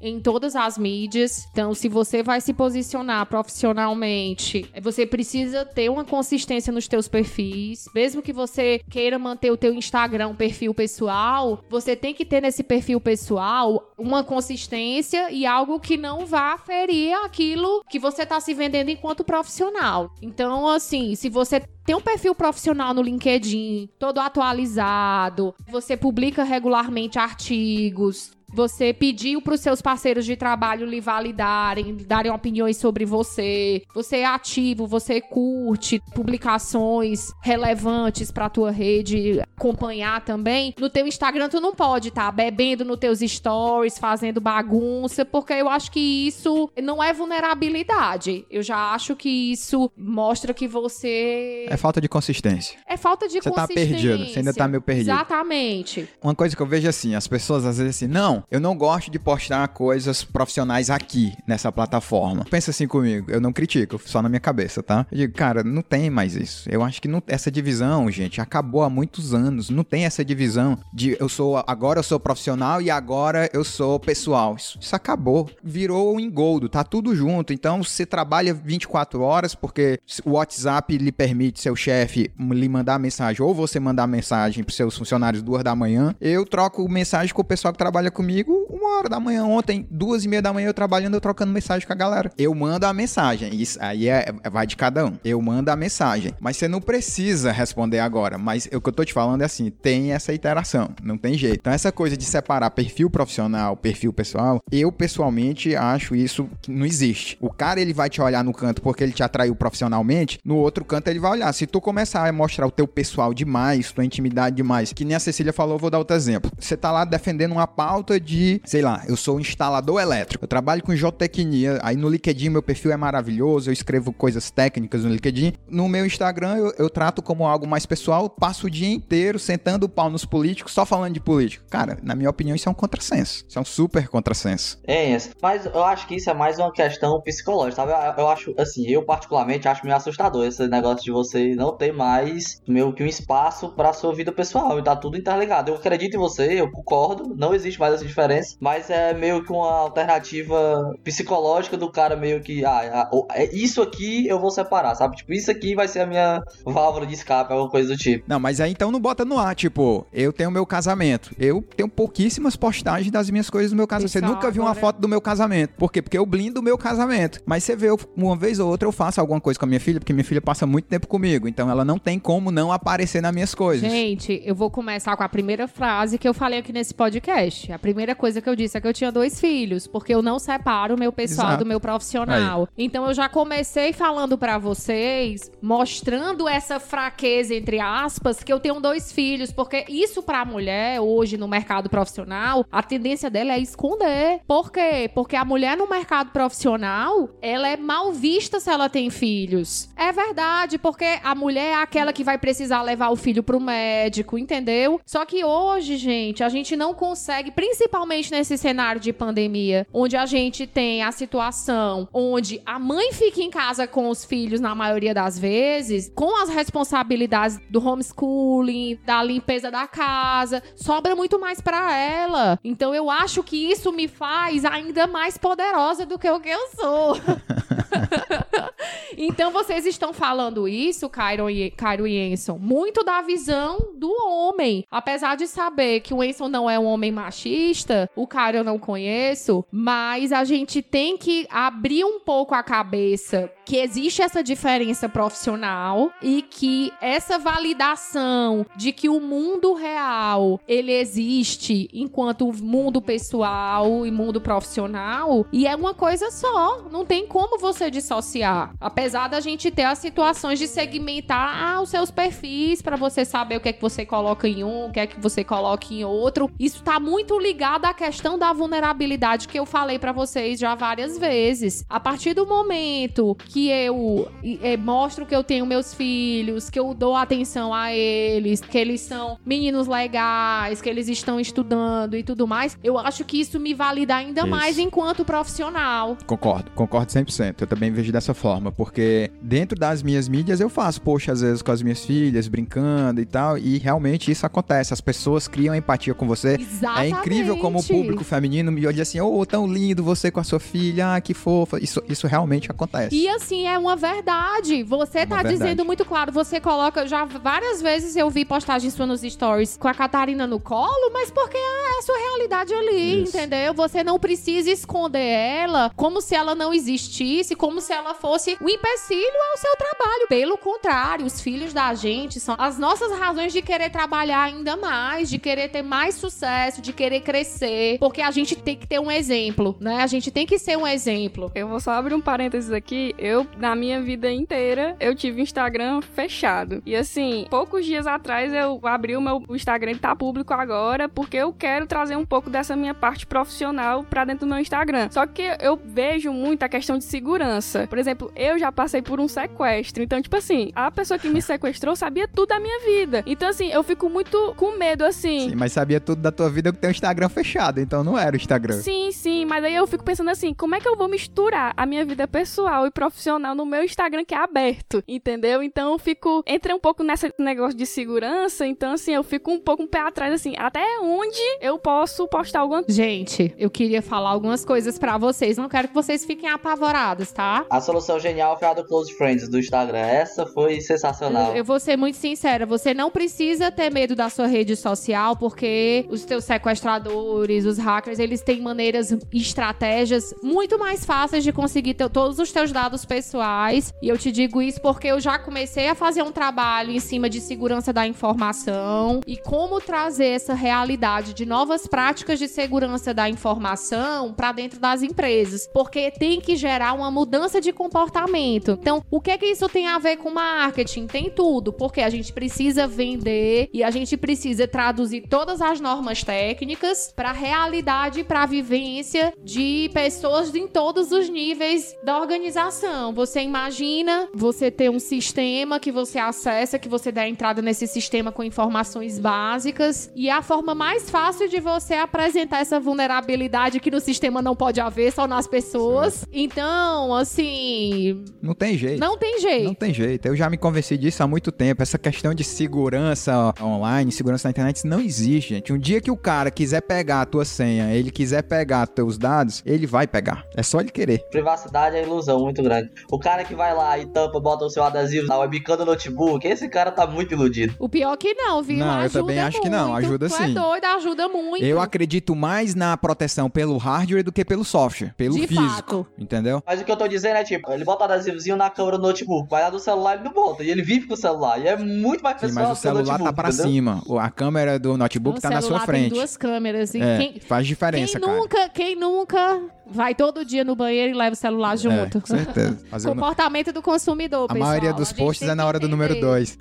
em todas as mídias. Então, se você vai se posicionar profissionalmente, você precisa ter uma consistência nos teus perfis. Mesmo que você queira manter o teu Instagram perfil pessoal, você tem que ter nesse perfil pessoal uma consistência e algo que não vá ferir aquilo que você está se vendendo enquanto profissional. Então, assim, se você tem um perfil profissional no LinkedIn, todo atualizado, você publica regularmente artigos, você pediu para os seus parceiros de trabalho lhe validarem, darem opiniões sobre você, você é ativo, você curte publicações relevantes para tua rede acompanhar também. No teu Instagram tu não pode estar tá bebendo nos teus stories, fazendo bagunça, porque eu acho que isso não é vulnerabilidade. Eu já acho que isso mostra que você é falta de consistência. É falta de você consistência. Você tá perdido, você ainda tá meio perdido. Exatamente. Uma coisa que eu vejo assim, as pessoas às vezes assim, não, eu não gosto de postar coisas profissionais aqui nessa plataforma. Pensa assim comigo, eu não critico, só na minha cabeça, tá? Eu digo, cara, não tem mais isso. Eu acho que não, essa divisão, gente, acabou há muitos anos. Não tem essa divisão de eu sou agora eu sou profissional e agora eu sou pessoal. Isso, isso acabou. Virou um engoldo, tá tudo junto. Então você trabalha 24 horas porque o WhatsApp lhe permite seu chefe lhe mandar mensagem ou você mandar mensagem para seus funcionários duas da manhã. Eu troco mensagem com o pessoal que trabalha comigo uma hora da manhã ontem, duas e meia da manhã eu trabalhando, eu trocando mensagem com a galera. Eu mando a mensagem. Isso aí é, é vai de cada um. Eu mando a mensagem, mas você não precisa responder agora. Mas o que eu tô te falando é assim, tem essa interação, não tem jeito. Então essa coisa de separar perfil profissional, perfil pessoal, eu pessoalmente acho isso que não existe. O cara ele vai te olhar no canto porque ele te atraiu profissionalmente, no outro canto ele vai olhar. Se tu começar a mostrar o teu pessoal demais, tua intimidade demais, que nem a Cecília falou, vou dar outro exemplo. Você tá lá defendendo uma pauta de, sei lá, eu sou instalador elétrico, eu trabalho com geotecnia, aí no LinkedIn meu perfil é maravilhoso, eu escrevo coisas técnicas no LinkedIn. No meu Instagram eu, eu trato como algo mais pessoal, passo o dia inteiro sentando o pau nos políticos, só falando de política. Cara, na minha opinião, isso é um contrassenso. Isso é um super contrassenso. É, mas eu acho que isso é mais uma questão psicológica, sabe? Eu, eu acho, assim, eu particularmente acho meio assustador esse negócio de você não ter mais meio que um espaço para sua vida pessoal e tá tudo interligado. Eu acredito em você, eu concordo, não existe mais essa diferença, mas é meio que uma alternativa psicológica do cara meio que, ah, é isso aqui eu vou separar, sabe? Tipo, isso aqui vai ser a minha válvula de escape, alguma coisa do tipo. Não, mas aí então não bota no ar, tipo, eu tenho meu casamento. Eu tenho pouquíssimas postagens das minhas coisas do meu casamento. Você nunca viu uma foto do meu casamento. Por quê? Porque eu blindo o meu casamento. Mas você vê, uma vez ou outra eu faço alguma coisa com a minha filha, porque minha filha passa muito tempo comigo. Então ela não tem como não aparecer nas minhas coisas. Gente, eu vou começar com a primeira frase que eu falei aqui nesse podcast. A primeira coisa que eu disse é que eu tinha dois filhos, porque eu não separo o meu pessoal Exato. do meu profissional. Aí. Então eu já comecei falando para vocês, mostrando essa fraqueza entre aspas, que eu tenho dois filhos, porque isso para a mulher hoje no mercado profissional, a tendência dela é esconder. Por quê? Porque a mulher no mercado profissional, ela é mal vista se ela tem filhos. É verdade, porque a mulher é aquela que vai precisar levar o filho pro médico, entendeu? Só que hoje, gente, a gente não consegue, principalmente nesse cenário de pandemia, onde a gente tem a situação onde a mãe fica em casa com os filhos na maioria das vezes, com as responsabilidades do homeschooling, da limpeza da casa, sobra muito mais para ela. Então eu acho que isso me faz ainda mais poderosa do que o que eu sou. então vocês estão falando isso, Cairo e, Cairo e Enson, muito da visão do homem. Apesar de saber que o Enson não é um homem machista, o Cairo eu não conheço, mas a gente tem que abrir um pouco a cabeça que existe essa diferença profissional e que essa validação de que o mundo real ele existe enquanto mundo pessoal e mundo profissional e é uma coisa só, não tem como você dissociar. Apesar da gente ter as situações de segmentar ah, os seus perfis para você saber o que é que você coloca em um, o que é que você coloca em outro, isso tá muito ligado à questão da vulnerabilidade que eu falei para vocês já várias vezes. A partir do momento que eu é, mostro que eu tenho meus filhos, que eu dou atenção a eles, que eles são meninos legais, que eles estão estudando e tudo mais, eu acho que isso me valida ainda isso. mais enquanto profissional. Concordo, concordo 100%. Eu também vejo dessa forma, porque dentro das minhas mídias eu faço post às vezes com as minhas filhas, brincando e tal, e realmente isso acontece. As pessoas criam empatia com você. Exatamente. É incrível como o público feminino me olha assim, oh, tão lindo você com a sua filha, ah, que fofa. Isso, isso realmente acontece. E assim, assim, é uma verdade. Você É tá dizendo muito claro. Você coloca. Já várias vezes eu vi postagens suas nos stories com a Catarina no colo, mas porque é a sua realidade ali, Isso. entendeu? Você não precisa esconder ela como se ela não existisse, como se ela fosse o empecilho ao seu trabalho. Pelo contrário, os filhos da gente são as nossas razões de querer trabalhar ainda mais, de querer ter mais sucesso, de querer crescer. Porque a gente tem que ter um exemplo, né? A gente tem que ser um exemplo. Eu vou só abrir um parênteses aqui. Eu, na minha vida inteira, eu tive Instagram fechado. E assim, poucos dias atrás eu abri o meu Instagram, ele tá público agora, porque eu quero trazer um pouco dessa minha parte profissional pra dentro do meu Instagram. Só que eu vejo muito a questão de segurança. Por exemplo, eu já passei por um sequestro. Então, tipo assim, a pessoa que me sequestrou sabia tudo da minha vida. Então, assim, eu fico muito com medo, assim. Sim, mas sabia tudo da tua vida que tem o Instagram fechado, então não era o Instagram. Sim, sim, mas aí eu fico pensando assim, como é que eu vou misturar a minha vida pessoal e profissional no meu Instagram que é aberto, entendeu? Então eu fico, entrei um pouco nesse negócio de segurança, então assim, eu fico um pouco um pé atrás assim, até onde eu posso postar alguma Gente, eu queria falar algumas coisas pra vocês. Não quero que vocês fiquem apavorados, tá? A solução genial foi a do Close Friends do Instagram. Essa foi sensacional. Eu, eu vou ser muito sincera, você não precisa ter medo da sua rede social, porque os teus sequestradores, os hackers, eles têm maneiras e estratégias muito mais fáceis de conseguir ter todos os teus dados pessoais. E eu te digo isso porque eu já comecei a fazer um trabalho em cima de segurança da informação e como trazer essa realidade de novas práticas de segurança da informação para dentro das empresas, porque tem que gerar uma mudança de comportamento. Então, o que é que isso tem a ver com marketing? Tem tudo, porque a gente precisa vender e a gente precisa traduzir todas as normas técnicas para a realidade para a vivência de pessoas em todos os níveis da organização. Você imagina você ter um sistema que você acessa, que você dá entrada nesse sistema com informações básicas e a forma mais fácil de você apresentar essa vulnerabilidade que no sistema não pode haver, só nas pessoas. Então, assim, Não tem jeito. não tem jeito. Não tem jeito. Eu já me convenci disso há muito tempo. Essa questão de segurança online, segurança na internet, não existe, gente. Um dia que o cara quiser pegar a tua senha, ele quiser pegar teus dados, ele vai pegar. É só ele querer. Privacidade é ilusão muito grande. O cara que vai lá e tampa, bota o seu adesivo na webcam do notebook, esse cara tá muito iludido. O pior que não, viu? Não, eu ajuda também acho que não, muito. ajuda tu sim. é doido, ajuda muito. Eu acredito mais na proteção pelo hardware do que pelo software, pelo De físico. fato. Entendeu? Mas o que eu tô dizendo é tipo, ele bota o adesivozinho na câmera do notebook, vai lá do celular ele não bota. E ele vive com o celular. E é muito mais Sim, pessoal mas o celular tá pra entendeu? cima. A câmera do notebook O tá na sua frente. Tem duas câmeras. E É, quem, faz diferença, quem cara. nunca, quem nunca vai todo dia no banheiro e leva o celular junto? É, com certeza. Nu- Comportamento do consumidor, A pessoal. maioria dos gente posts é na hora do número entender. 2.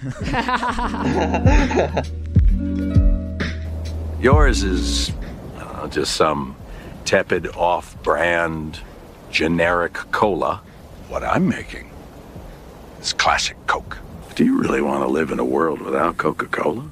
Yours is uh, just some tepid off brand generic cola. What I'm making is classic Coke. Do you really want to live in a world without Coca Cola?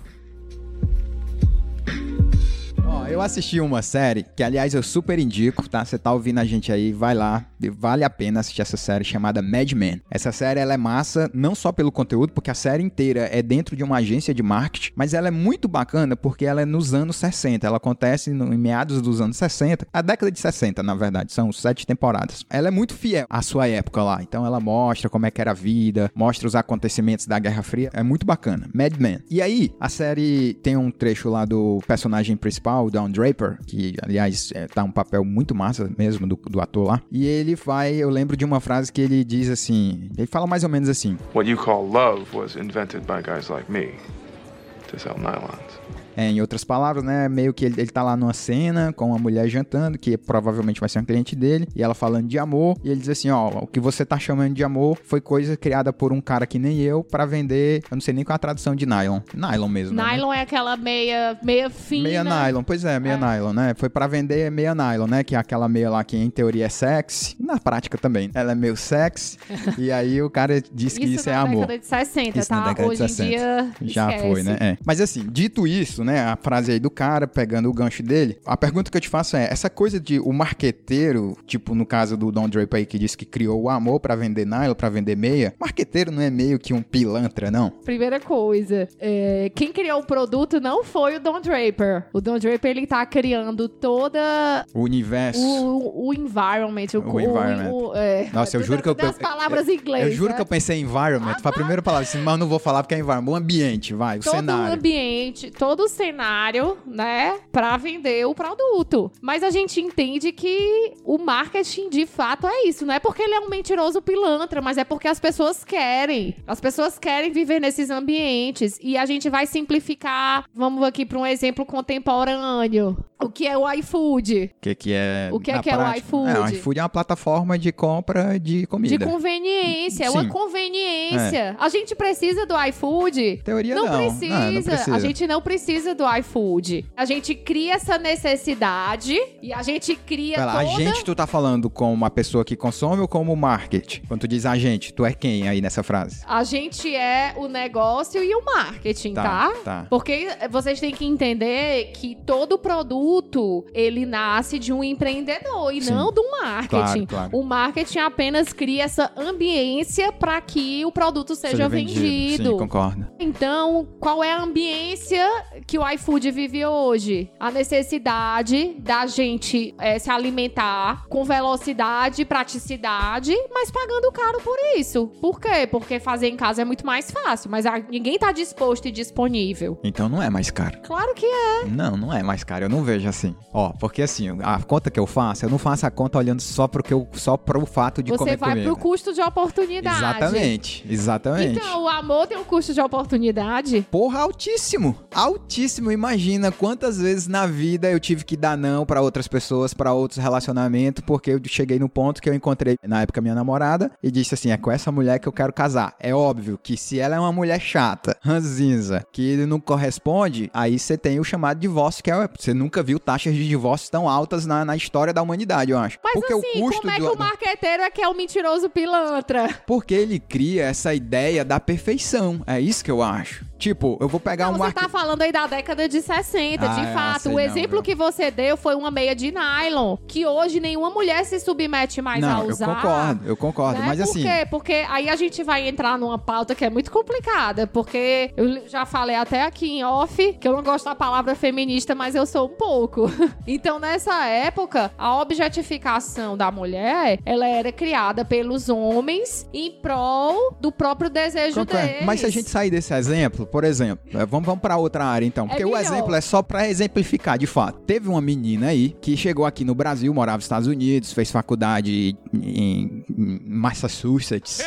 Ó, eu assisti uma série que, aliás, eu super indico, tá? Você tá ouvindo a gente aí, vai lá. Vale a pena assistir essa série chamada Mad Men. Essa série, ela é massa não só pelo conteúdo, porque a série inteira é dentro de uma agência de marketing, mas ela é muito bacana porque ela é nos anos 60. Ela acontece no, em meados dos anos 60, a década de 60, na verdade. São sete temporadas. Ela é muito fiel à sua época lá. Então, ela mostra como é que era a vida, mostra os acontecimentos da Guerra Fria. É muito bacana. Mad Men. E aí, a série tem um trecho lá do personagem principal, o Don Draper, que, aliás, é, tá um papel muito massa mesmo do, do ator lá. E ele vai, eu lembro de uma frase que ele diz assim, ele fala mais ou menos assim, What you call love was invented by guys like me to sell nylons. É, em outras palavras, né? Meio que ele, ele tá lá numa cena com uma mulher jantando, que provavelmente vai ser uma cliente dele, e ela falando de amor, e ele diz assim: Ó, o que você tá chamando de amor foi coisa criada por um cara que nem eu pra vender. Eu não sei nem qual é a tradução de nylon. Nylon mesmo. né? Nylon é aquela meia, meia fina. Meia nylon, pois é, meia nylon, né? Foi pra vender meia nylon, né? Que é aquela meia lá que em teoria é sexy, na prática também. Ela é meio sexy, e aí o cara diz que isso, Isso é na amor. década de 60, Isso na tá? década de Hoje 60. em dia. Já esquece. foi, né? É. Mas assim, dito isso, né? A frase aí do cara, pegando o gancho dele. A pergunta que eu te faço é: essa coisa de o marqueteiro, tipo no caso do Don Draper aí que disse que criou o amor para vender nylon, para vender meia, marqueteiro não é meio que um pilantra, não? Primeira coisa, é, quem criou o produto não foi o Don Draper. O Don Draper, ele tá criando toda... O universo. O, o environment. O, O environment. o- é, Nossa, eu juro que eu- Das eu- palavras Eu inglesas. juro que eu pensei em environment. Foi a primeira palavra, assim, mas eu não vou falar porque é environment. O ambiente, vai, o todo o cenário. ambiente, todo o cenário, né, pra vender o produto. Mas a gente entende que o marketing de fato é isso, não é porque ele é um mentiroso pilantra, mas é porque as pessoas querem. As pessoas querem viver nesses ambientes e a gente vai simplificar. Vamos aqui para um exemplo contemporâneo. O que é o iFood? O que, que é. O que é que é o iFood? É, o iFood é uma plataforma de compra de comida. De conveniência, é uma conveniência. A gente precisa do iFood? Teoria Não, não. precisa. Não, não precisa. A gente não precisa do iFood. A gente cria essa necessidade e a gente cria Pera toda... a gente, tu tá falando como uma pessoa que consome ou como market? Quando tu diz a gente, tu é quem aí nessa frase? A gente é o negócio e o marketing, tá? Tá, tá. Porque vocês têm que entender que todo produto, ele nasce de um empreendedor e Sim. não do marketing. Claro, claro. O marketing apenas cria essa ambiência para que o produto seja, vendido. Sim, concordo. Então, qual é a ambiência que o iFood vive hoje? A necessidade da gente eh, se alimentar com velocidade e praticidade, mas pagando caro por isso. Por quê? Porque fazer em casa é muito mais fácil, mas a- ninguém tá disposto e disponível. Então não é mais caro. Claro que é. Não, não é mais caro. Eu não vejo assim. Ó, porque assim, a conta que eu faço, eu não faço a conta olhando só pro, que eu, só pro fato de Você comer vai comida. pro custo de oportunidade. Exatamente, exatamente. Então, o amor tem um custo de oportunidade. Porra, altíssimo. Altíssimo. Imagina quantas vezes na vida eu tive que dar não pra outras pessoas, pra outros relacionamentos, porque eu cheguei no ponto que eu encontrei na época minha namorada e disse assim: é com essa mulher que eu quero casar. É óbvio que se ela é uma mulher chata, ranzinza, que não corresponde, aí você tem o chamado divórcio, que é. Você nunca viu taxas de divórcio tão altas na, na história da humanidade, eu acho. Mas porque assim, o custo como é que do- o marqueteiro é que é o mentiroso pilantra? Porque ele cria essa ideia da perfeição. É isso que eu acho. Tipo, eu vou pegar Não, um você marque- tá falando aí da década de 60, Ah, de é, fato. sei o não, exemplo viu? que você deu foi uma meia de nylon, que hoje nenhuma mulher se submete mais a Não, eu usar. concordo, eu concordo. né? Mas Por assim. quê? Porque aí a gente vai entrar numa pauta que é muito complicada, porque eu já falei até aqui em off que eu não gosto da palavra feminista, mas eu sou um pouco. então, nessa época, a objetificação da mulher, ela era criada pelos homens em prol do próprio desejo Concordo. deles. Mas se a gente sair desse exemplo, por exemplo, é, vamos, vamos para outra área então, porque o melhor. exemplo é só para exemplificar de fato. Teve uma menina aí que chegou aqui no Brasil, morava nos Estados Unidos, fez faculdade em, em Massachusetts.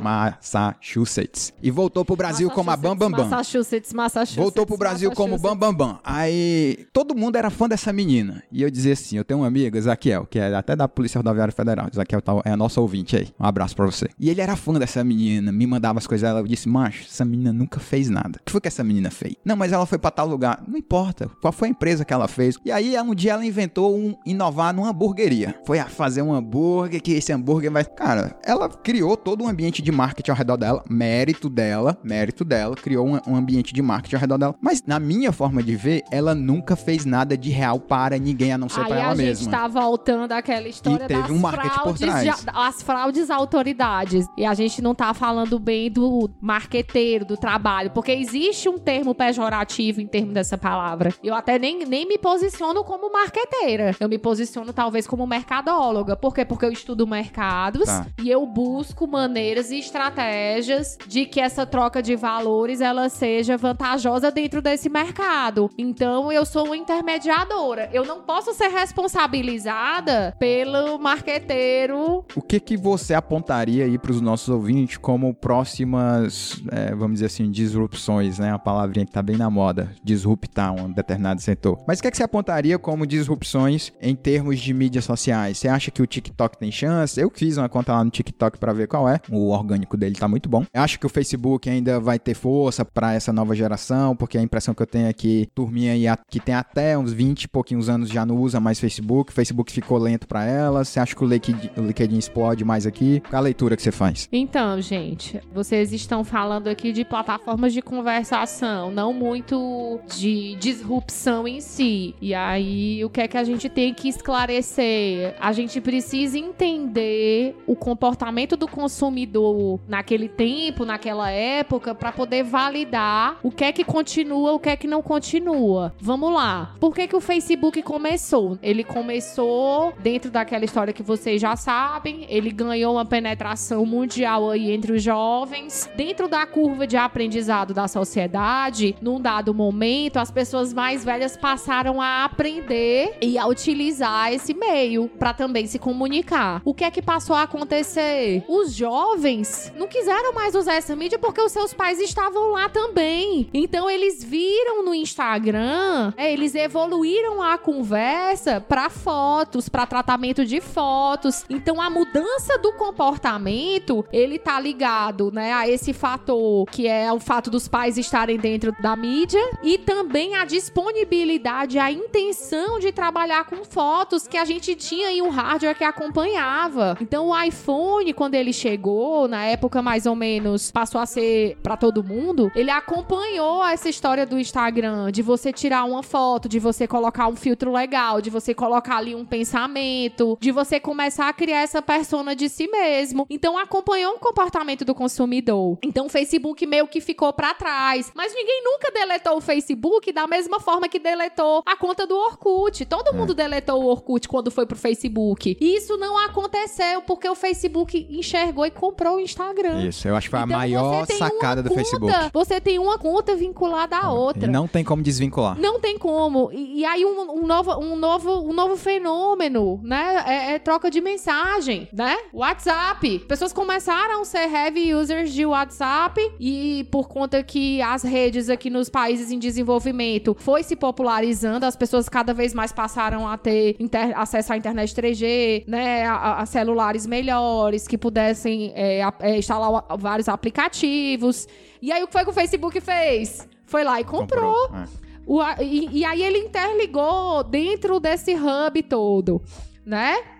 Massachusetts. E voltou pro Brasil como a Bam Bam Bam. Massachusetts, Massachusetts. Voltou pro Brasil como Bam Bam Bam. Aí todo mundo era fã dessa menina. E eu dizia assim: eu tenho um amigo, Ezequiel, que é até da Polícia Rodoviária Federal. Ezequiel tá- é nosso ouvinte aí. Um abraço pra você. E ele era fã dessa menina, me mandava as coisas. Ela eu disse: Macho, essa menina nunca fez nada. O que foi que essa menina fez? Não, mas ela foi pra tal lugar. Não importa. Qual foi a empresa que ela fez? E aí um dia ela inventou um inovar numa hamburgueria. Foi a fazer um hambúrguer, que esse hambúrguer vai. Cara, ela criou todo um ambiente de marketing ao redor dela. Mérito dela, mérito dela. Criou um, um ambiente de marketing ao redor dela. Mas na minha forma de ver, ela nunca fez nada de real para ninguém, a não ser Aí pra ela a gente mesma. tá voltando àquela história E teve das um marketing por fraudes, trás. de- as fraudes autoridades. E a gente não tá falando bem do marqueteiro, do trabalho, porque existe um termo pejorativo em termos dessa palavra. Eu até nem, nem me posiciono como marqueteira. Eu me posiciono talvez como mercadóloga. Por quê? Porque eu estudo mercados Tá. e eu busco maneiras e estratégias de que essa troca de valores ela seja vantajosa dentro desse mercado. Então eu sou uma intermediadora. Eu não posso ser responsabilizada pelo marqueteiro. O que que você apontaria aí para os nossos ouvintes como próximas, é, vamos dizer assim, disrupções, né? A palavrinha que tá bem na moda, disruptar um determinado setor. Mas o que que você apontaria como disrupções em termos de mídias sociais? Você acha que o TikTok tem chance? Eu fiz uma conta lá no TikTok para ver qual é o orgânico dele tá muito bom. Eu acho que o Facebook ainda vai ter força para essa nova geração, porque a impressão que eu tenho é que turminha aí que tem até uns 20 e pouquinhos anos já não usa mais Facebook, Facebook ficou lento para elas. Você acha que o LinkedIn, o LinkedIn explode mais aqui? Qual a leitura que você faz? Então, gente, vocês estão falando aqui de plataformas de conversação, não muito de disrupção em si. E aí, o que é que a gente tem que esclarecer? A gente precisa entender o comportamento do consumidor naquele tempo, naquela época, para poder validar o que é que continua, o que é que não continua. Vamos lá. Por que, que o Facebook começou? Ele começou dentro daquela história que vocês já sabem, ele ganhou uma penetração mundial aí entre os jovens. Dentro da curva de aprendizado da sociedade, num dado momento, as pessoas mais velhas passaram a aprender e a utilizar esse meio para também se comunicar. O que é que passou a acontecer? Os jovens não quiseram mais usar essa mídia porque os seus pais estavam lá também. Então eles viram no Instagram, é, eles evoluíram a conversa para fotos, para tratamento de fotos. Então a mudança do comportamento, ele tá ligado, né, a esse fator que é o fato dos pais estarem dentro da mídia e também a disponibilidade, a intenção de trabalhar com fotos que a gente tinha em um hardware que acompanhava. Então o iPhone, quando ele chegou, na época mais ou menos passou a ser para todo mundo, ele acompanhou essa história do Instagram, de você tirar uma foto, de você colocar um filtro legal, de você colocar ali um pensamento, de você começar a criar essa persona de si mesmo. Então acompanhou o comportamento do consumidor. Então o Facebook meio que ficou para trás, mas ninguém nunca deletou o Facebook da mesma forma que deletou a conta do Orkut. Todo mundo deletou o Orkut quando foi pro Facebook. E isso não aconteceu porque o Facebook enxergou e comprou o Instagram. Isso, eu acho que foi a Então, maior você tem sacada do conta, Facebook. Você tem uma conta vinculada à outra. E não tem como desvincular. Não tem como. E, e aí um, um novo, um, novo, um novo fenômeno, né? É, é troca de mensagem, né? WhatsApp. Pessoas começaram a ser heavy users de WhatsApp e por conta que as redes aqui nos países em desenvolvimento foi se popularizando, as pessoas cada vez mais passaram a ter inter- acesso à internet 3G, né? A, a- celulares melhores que pudessem é, é, instalar vários aplicativos. E aí o que foi que o Facebook fez? Foi lá e comprou. É. O e, e aí ele interligou dentro desse hub todo, né?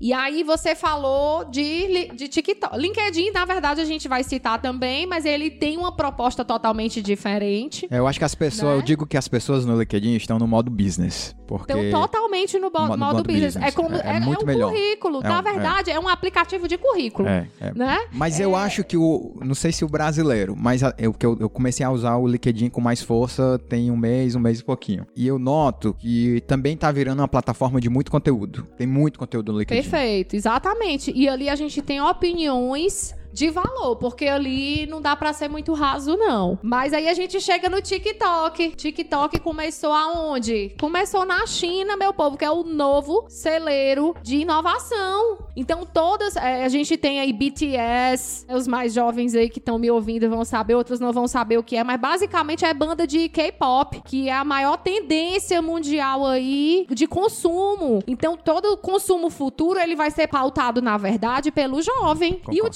E aí você falou de, de TikTok. LinkedIn, na verdade, a gente vai citar também, mas ele tem uma proposta totalmente diferente. Eu acho que as pessoas, Né? eu digo que as pessoas no LinkedIn estão no modo business. Porque. Então, totalmente no Modo- modo, business. business. É como É- é é, muito um melhor. currículo. É na um- verdade, é. um aplicativo de currículo. É, é. Né? Mas eu acho que o. Não sei se o brasileiro, mas eu, que eu, eu comecei a usar o LinkedIn com mais força tem um mês, um mês e pouquinho. E eu noto que também tá virando uma plataforma de muito conteúdo. Tem muito conteúdo no LinkedIn. Perfeito, exatamente. E ali a gente tem opiniões de valor, porque ali não dá pra ser muito raso, não. Mas aí a gente chega no TikTok. TikTok começou aonde? Começou na China, meu povo, que é o novo celeiro de inovação. Então, todas. é, a gente tem aí BTS, os mais jovens aí que estão me ouvindo vão saber, outros não vão saber o que é, mas basicamente é banda de K-pop, que é a maior tendência mundial aí de consumo. Então, todo o consumo futuro ele vai ser pautado, na verdade, pelo jovem. E o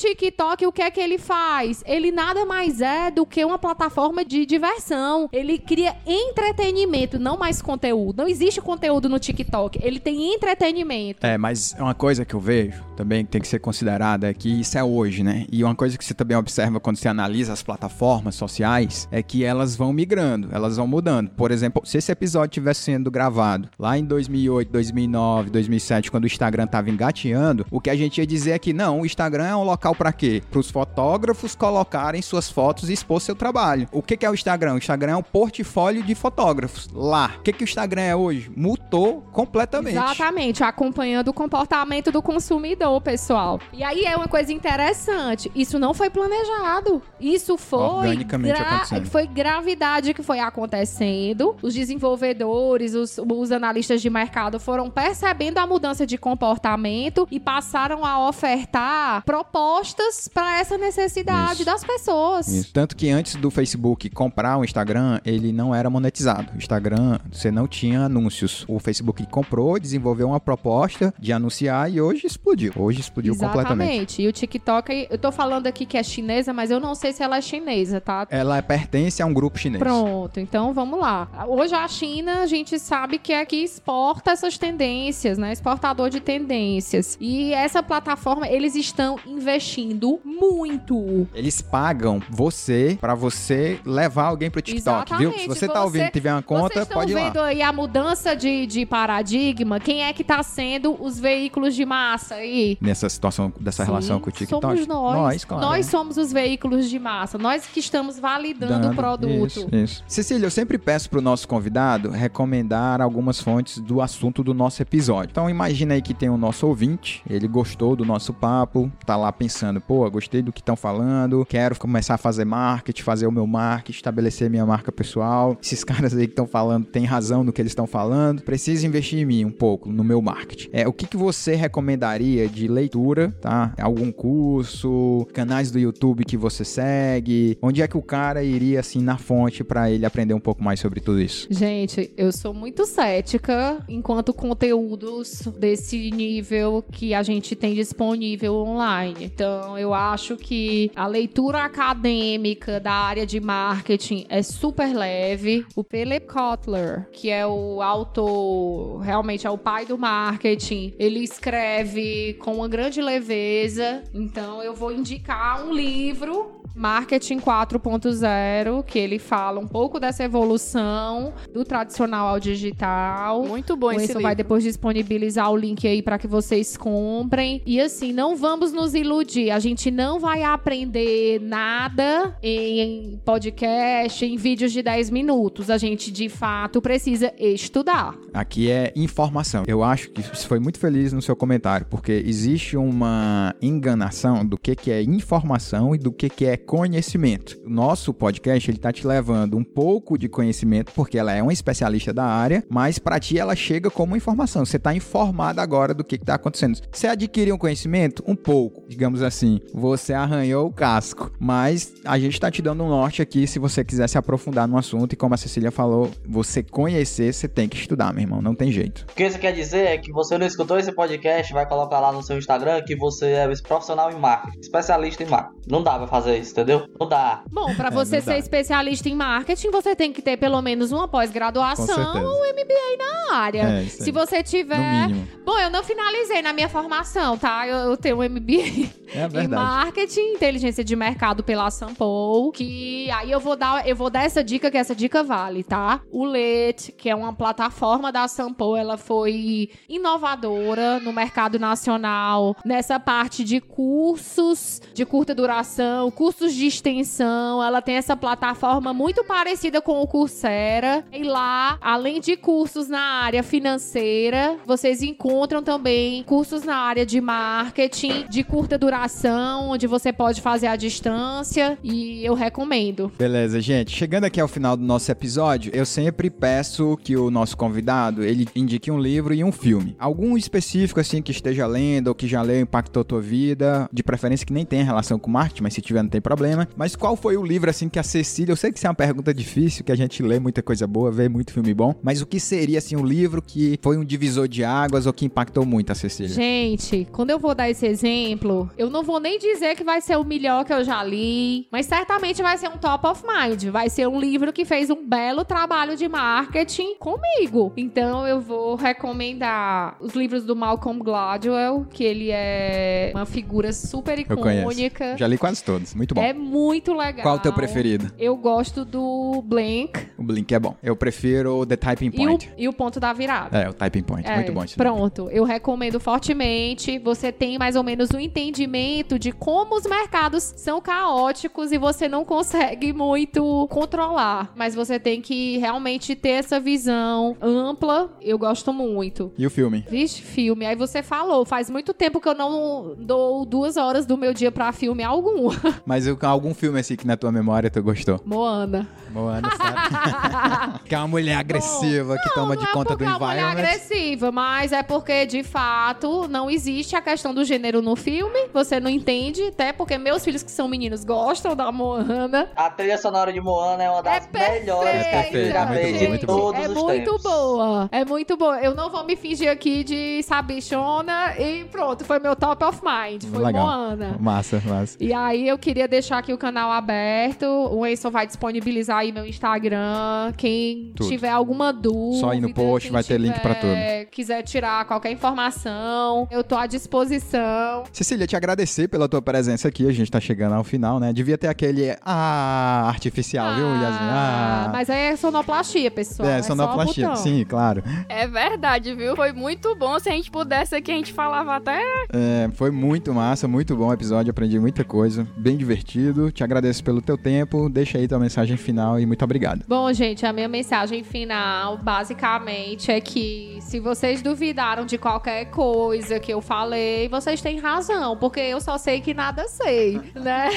Concordo. TikTok, o que é que ele faz? Ele nada mais é do que uma plataforma de diversão. Ele cria entretenimento, não mais conteúdo. Não existe conteúdo no TikTok. Ele tem entretenimento. É, mas uma coisa que eu vejo também que tem que ser considerada é que isso é hoje, né? E uma coisa que você também observa quando você analisa as plataformas sociais é que elas vão migrando, elas vão mudando. Por exemplo, se esse episódio tivesse sendo gravado lá em 2008, 2009, 2007, quando o Instagram tava engateando, o que a gente ia dizer é que não, o Instagram é um local para quê? Para os fotógrafos colocarem suas fotos e expor seu trabalho. O que que é o Instagram? O Instagram é um portfólio de fotógrafos. Lá. O que que o Instagram é hoje? Mutou completamente. Exatamente, acompanhando o comportamento do consumidor, pessoal. E aí é uma coisa interessante. Isso não foi planejado. Isso foi Organicamente acontecendo. foi gravidade que foi acontecendo. Os desenvolvedores, os, os analistas de mercado foram percebendo a mudança de comportamento e passaram a ofertar propostas para essa necessidade Isso. das pessoas. Isso. Tanto que antes do Facebook comprar o Instagram, ele não era monetizado. O Instagram, você não tinha anúncios. O Facebook comprou, desenvolveu uma proposta de anunciar e hoje explodiu. Hoje explodiu completamente. Exatamente. E o TikTok, eu tô falando aqui que é chinesa, mas eu não sei se ela é chinesa, tá? Ela pertence a um grupo chinês. Pronto, então vamos lá. Hoje a China, a gente sabe que é que exporta essas tendências, né? Exportador de tendências. E essa plataforma, eles estão investindo muito. Eles pagam você pra você levar alguém pro TikTok, viu? Se Exatamente. você tá ouvindo e tiver uma conta, Vocês estão pode ir lá. vendo aí a mudança de, de paradigma? Quem é que tá sendo os veículos de massa aí? Nessa situação, dessa relação Sim, com o TikTok. Somos nós. Nós, claro. Nós somos os veículos de massa. Nós que estamos validando Dando. o produto. Isso, isso. Cecília, eu sempre peço pro nosso convidado recomendar algumas fontes do assunto do nosso episódio. Então imagina aí que tem o nosso ouvinte, ele gostou do nosso papo, tá lá pensando, pô, gostei do que estão falando, quero começar a fazer marketing, fazer o meu marketing, estabelecer minha marca pessoal. Esses caras aí que estão falando têm razão no que eles estão falando, preciso investir em mim um pouco, no meu marketing. É, o que, que você recomendaria de leitura, tá? Algum curso, canais do YouTube que você segue? Onde é que o cara iria assim na fonte pra ele aprender um pouco mais sobre tudo isso? Gente, eu sou muito cética enquanto conteúdos desse nível que a gente tem disponível online. Então, eu acho que a leitura acadêmica da área de marketing é super leve. O Philip Kotler, que é o autor, realmente é o pai do marketing, ele escreve com uma grande leveza. Então, eu vou indicar um livro Marketing 4.0, que ele fala um pouco dessa evolução do tradicional ao digital. Muito bom O esse Enzo livro. vai depois disponibilizar o link aí para que vocês comprem. E assim, não vamos nos iludir. A gente não vai aprender nada em podcast, em vídeos de 10 minutos. A gente, de fato, precisa estudar. Aqui é informação. Eu acho que você foi muito feliz no seu comentário, porque existe uma enganação do que, que é informação e do que, que é conhecimento. Nosso podcast, ele tá te levando um pouco de conhecimento, porque ela é uma especialista da área, mas para ti ela chega como informação. Você tá informado agora do que, que tá acontecendo. Você adquiriu um conhecimento? Um pouco, digamos assim. Você arranhou o casco, mas a gente tá te dando um norte aqui se você quiser se aprofundar no assunto e como a Cecília falou, você conhecer, você tem que estudar, meu irmão, não tem jeito. O que isso quer dizer é que você não escutou esse podcast, vai colocar lá no seu Instagram que você é profissional em marketing, especialista em marketing. Não dá pra fazer isso, entendeu? Não dá. Bom, para É, você ser dá. especialista em marketing, você tem que ter pelo menos uma pós-graduação ou MBA na área. É, isso aí. Se você tiver. Bom, eu não finalizei na minha formação, tá? Eu, eu tenho um MBA É em marketing, inteligência de mercado pela Sampo, que aí eu vou dar, eu vou dar essa dica que essa dica vale, tá? O LET, que é uma plataforma da Sampo, ela foi inovadora no mercado nacional nessa parte de cursos de curta duração, cursos de extensão. Ela tem essa plataforma muito parecida com o Coursera. E lá, além de cursos na área financeira, vocês encontram também cursos na área de marketing de curta duração, onde você pode fazer à distância. E eu recomendo. Beleza, gente. Chegando aqui ao final do nosso episódio, eu sempre peço que o nosso convidado ele indique um livro e um filme. Algum específico assim que esteja lendo ou que já leu impactou tua vida, de preferência que nem tenha relação com marketing, mas se tiver não tem problema. Mas qual foi o livro assim que a Cecília, eu sei que isso é uma pergunta difícil, que a gente lê muita coisa boa, vê muito filme bom, mas o que seria assim um livro que foi um divisor de águas ou que impactou muito a Cecília? Gente, quando eu vou dar esse exemplo, eu não vou nem dizer que vai ser o melhor que eu já li, mas certamente vai ser um top of mind. Vai ser um livro que fez um belo trabalho de marketing comigo. Então eu vou recomendar os livros do Malcolm Gladwell, que ele é uma figura super Eu conheço. icônica. Já li quase todos, muito bom. É muito legal. Qual o teu preferido? Eu gosto do Blank O Blink é bom. Eu prefiro The Typing e o, Point. e o Ponto da Virada. É, o Typing Point. É, muito bom. Pronto, eu recomendo fortemente. Você tem mais ou menos um entendimento de como os mercados são caóticos e você não consegue muito controlar. Mas você tem que realmente ter essa visão ampla. Eu gosto muito. E o filme? Vixe, filme. Aí você falou, faz muito tempo que eu não dou duas horas do meu dia pra filme algum. Mas algum filme assim que na tua memória tu gostou? Moana. Moana, sabe? que é uma mulher agressiva que toma de não conta é do porque é uma mulher environment. agressiva, mas é porque, de fato, não existe a questão do gênero no filme. Você não entende, até porque meus filhos que são meninos gostam da Moana. A trilha sonora de Moana é uma das É melhores que a gente já muito fez muito todos É os muito tempos. boa. É muito boa. Eu não vou me fingir aqui de sabichona e pronto, foi meu top of mind. Foi Legal. Moana. Massa, massa. E aí eu queria deixar aqui o canal aberto. O Enson vai disponibilizar aí meu Instagram. Quem Tudo. tiver alguma dúvida, Só ir no post, vai ter link pra tudo. Quiser tirar qualquer informação, eu tô à disposição. Cecília, te agradecer pela tua presença aqui. A gente tá chegando ao final, né? Devia ter aquele ah artificial, viu, Yasmin? Ah, Mas aí é sonoplastia, pessoal. é, É, sonoplastia. Sim, claro. É verdade, viu? Foi muito bom. Se a gente pudesse aqui, a gente falava até. É, foi muito massa, muito bom o episódio. Aprendi muita coisa. Bem divertido. Te agradeço pelo teu tempo. Deixa aí tua mensagem final e muito obrigado. Bom, gente, a minha mensagem final, basicamente, é que se vocês duvidaram de qualquer coisa que eu falei, vocês têm razão, porque eu só sei que nada sei, né?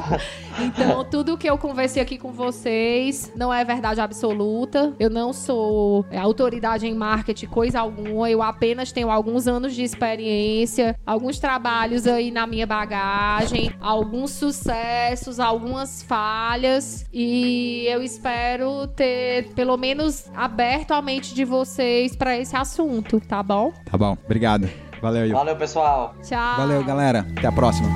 então, tudo que eu conversei aqui com vocês não é verdade absoluta. Eu não sou é, autoridade em marketing, coisa alguma. Eu apenas tenho alguns anos de experiência, alguns trabalhos aí na minha bagagem, alguns sucessos, algumas falhas e eu espero ter pelo menos aberto a mente de vocês para esse assunto, tá bom? Tá bom. Obrigado. Valeu, Yu. Valeu, pessoal. Tchau. Valeu, galera. Até a próxima.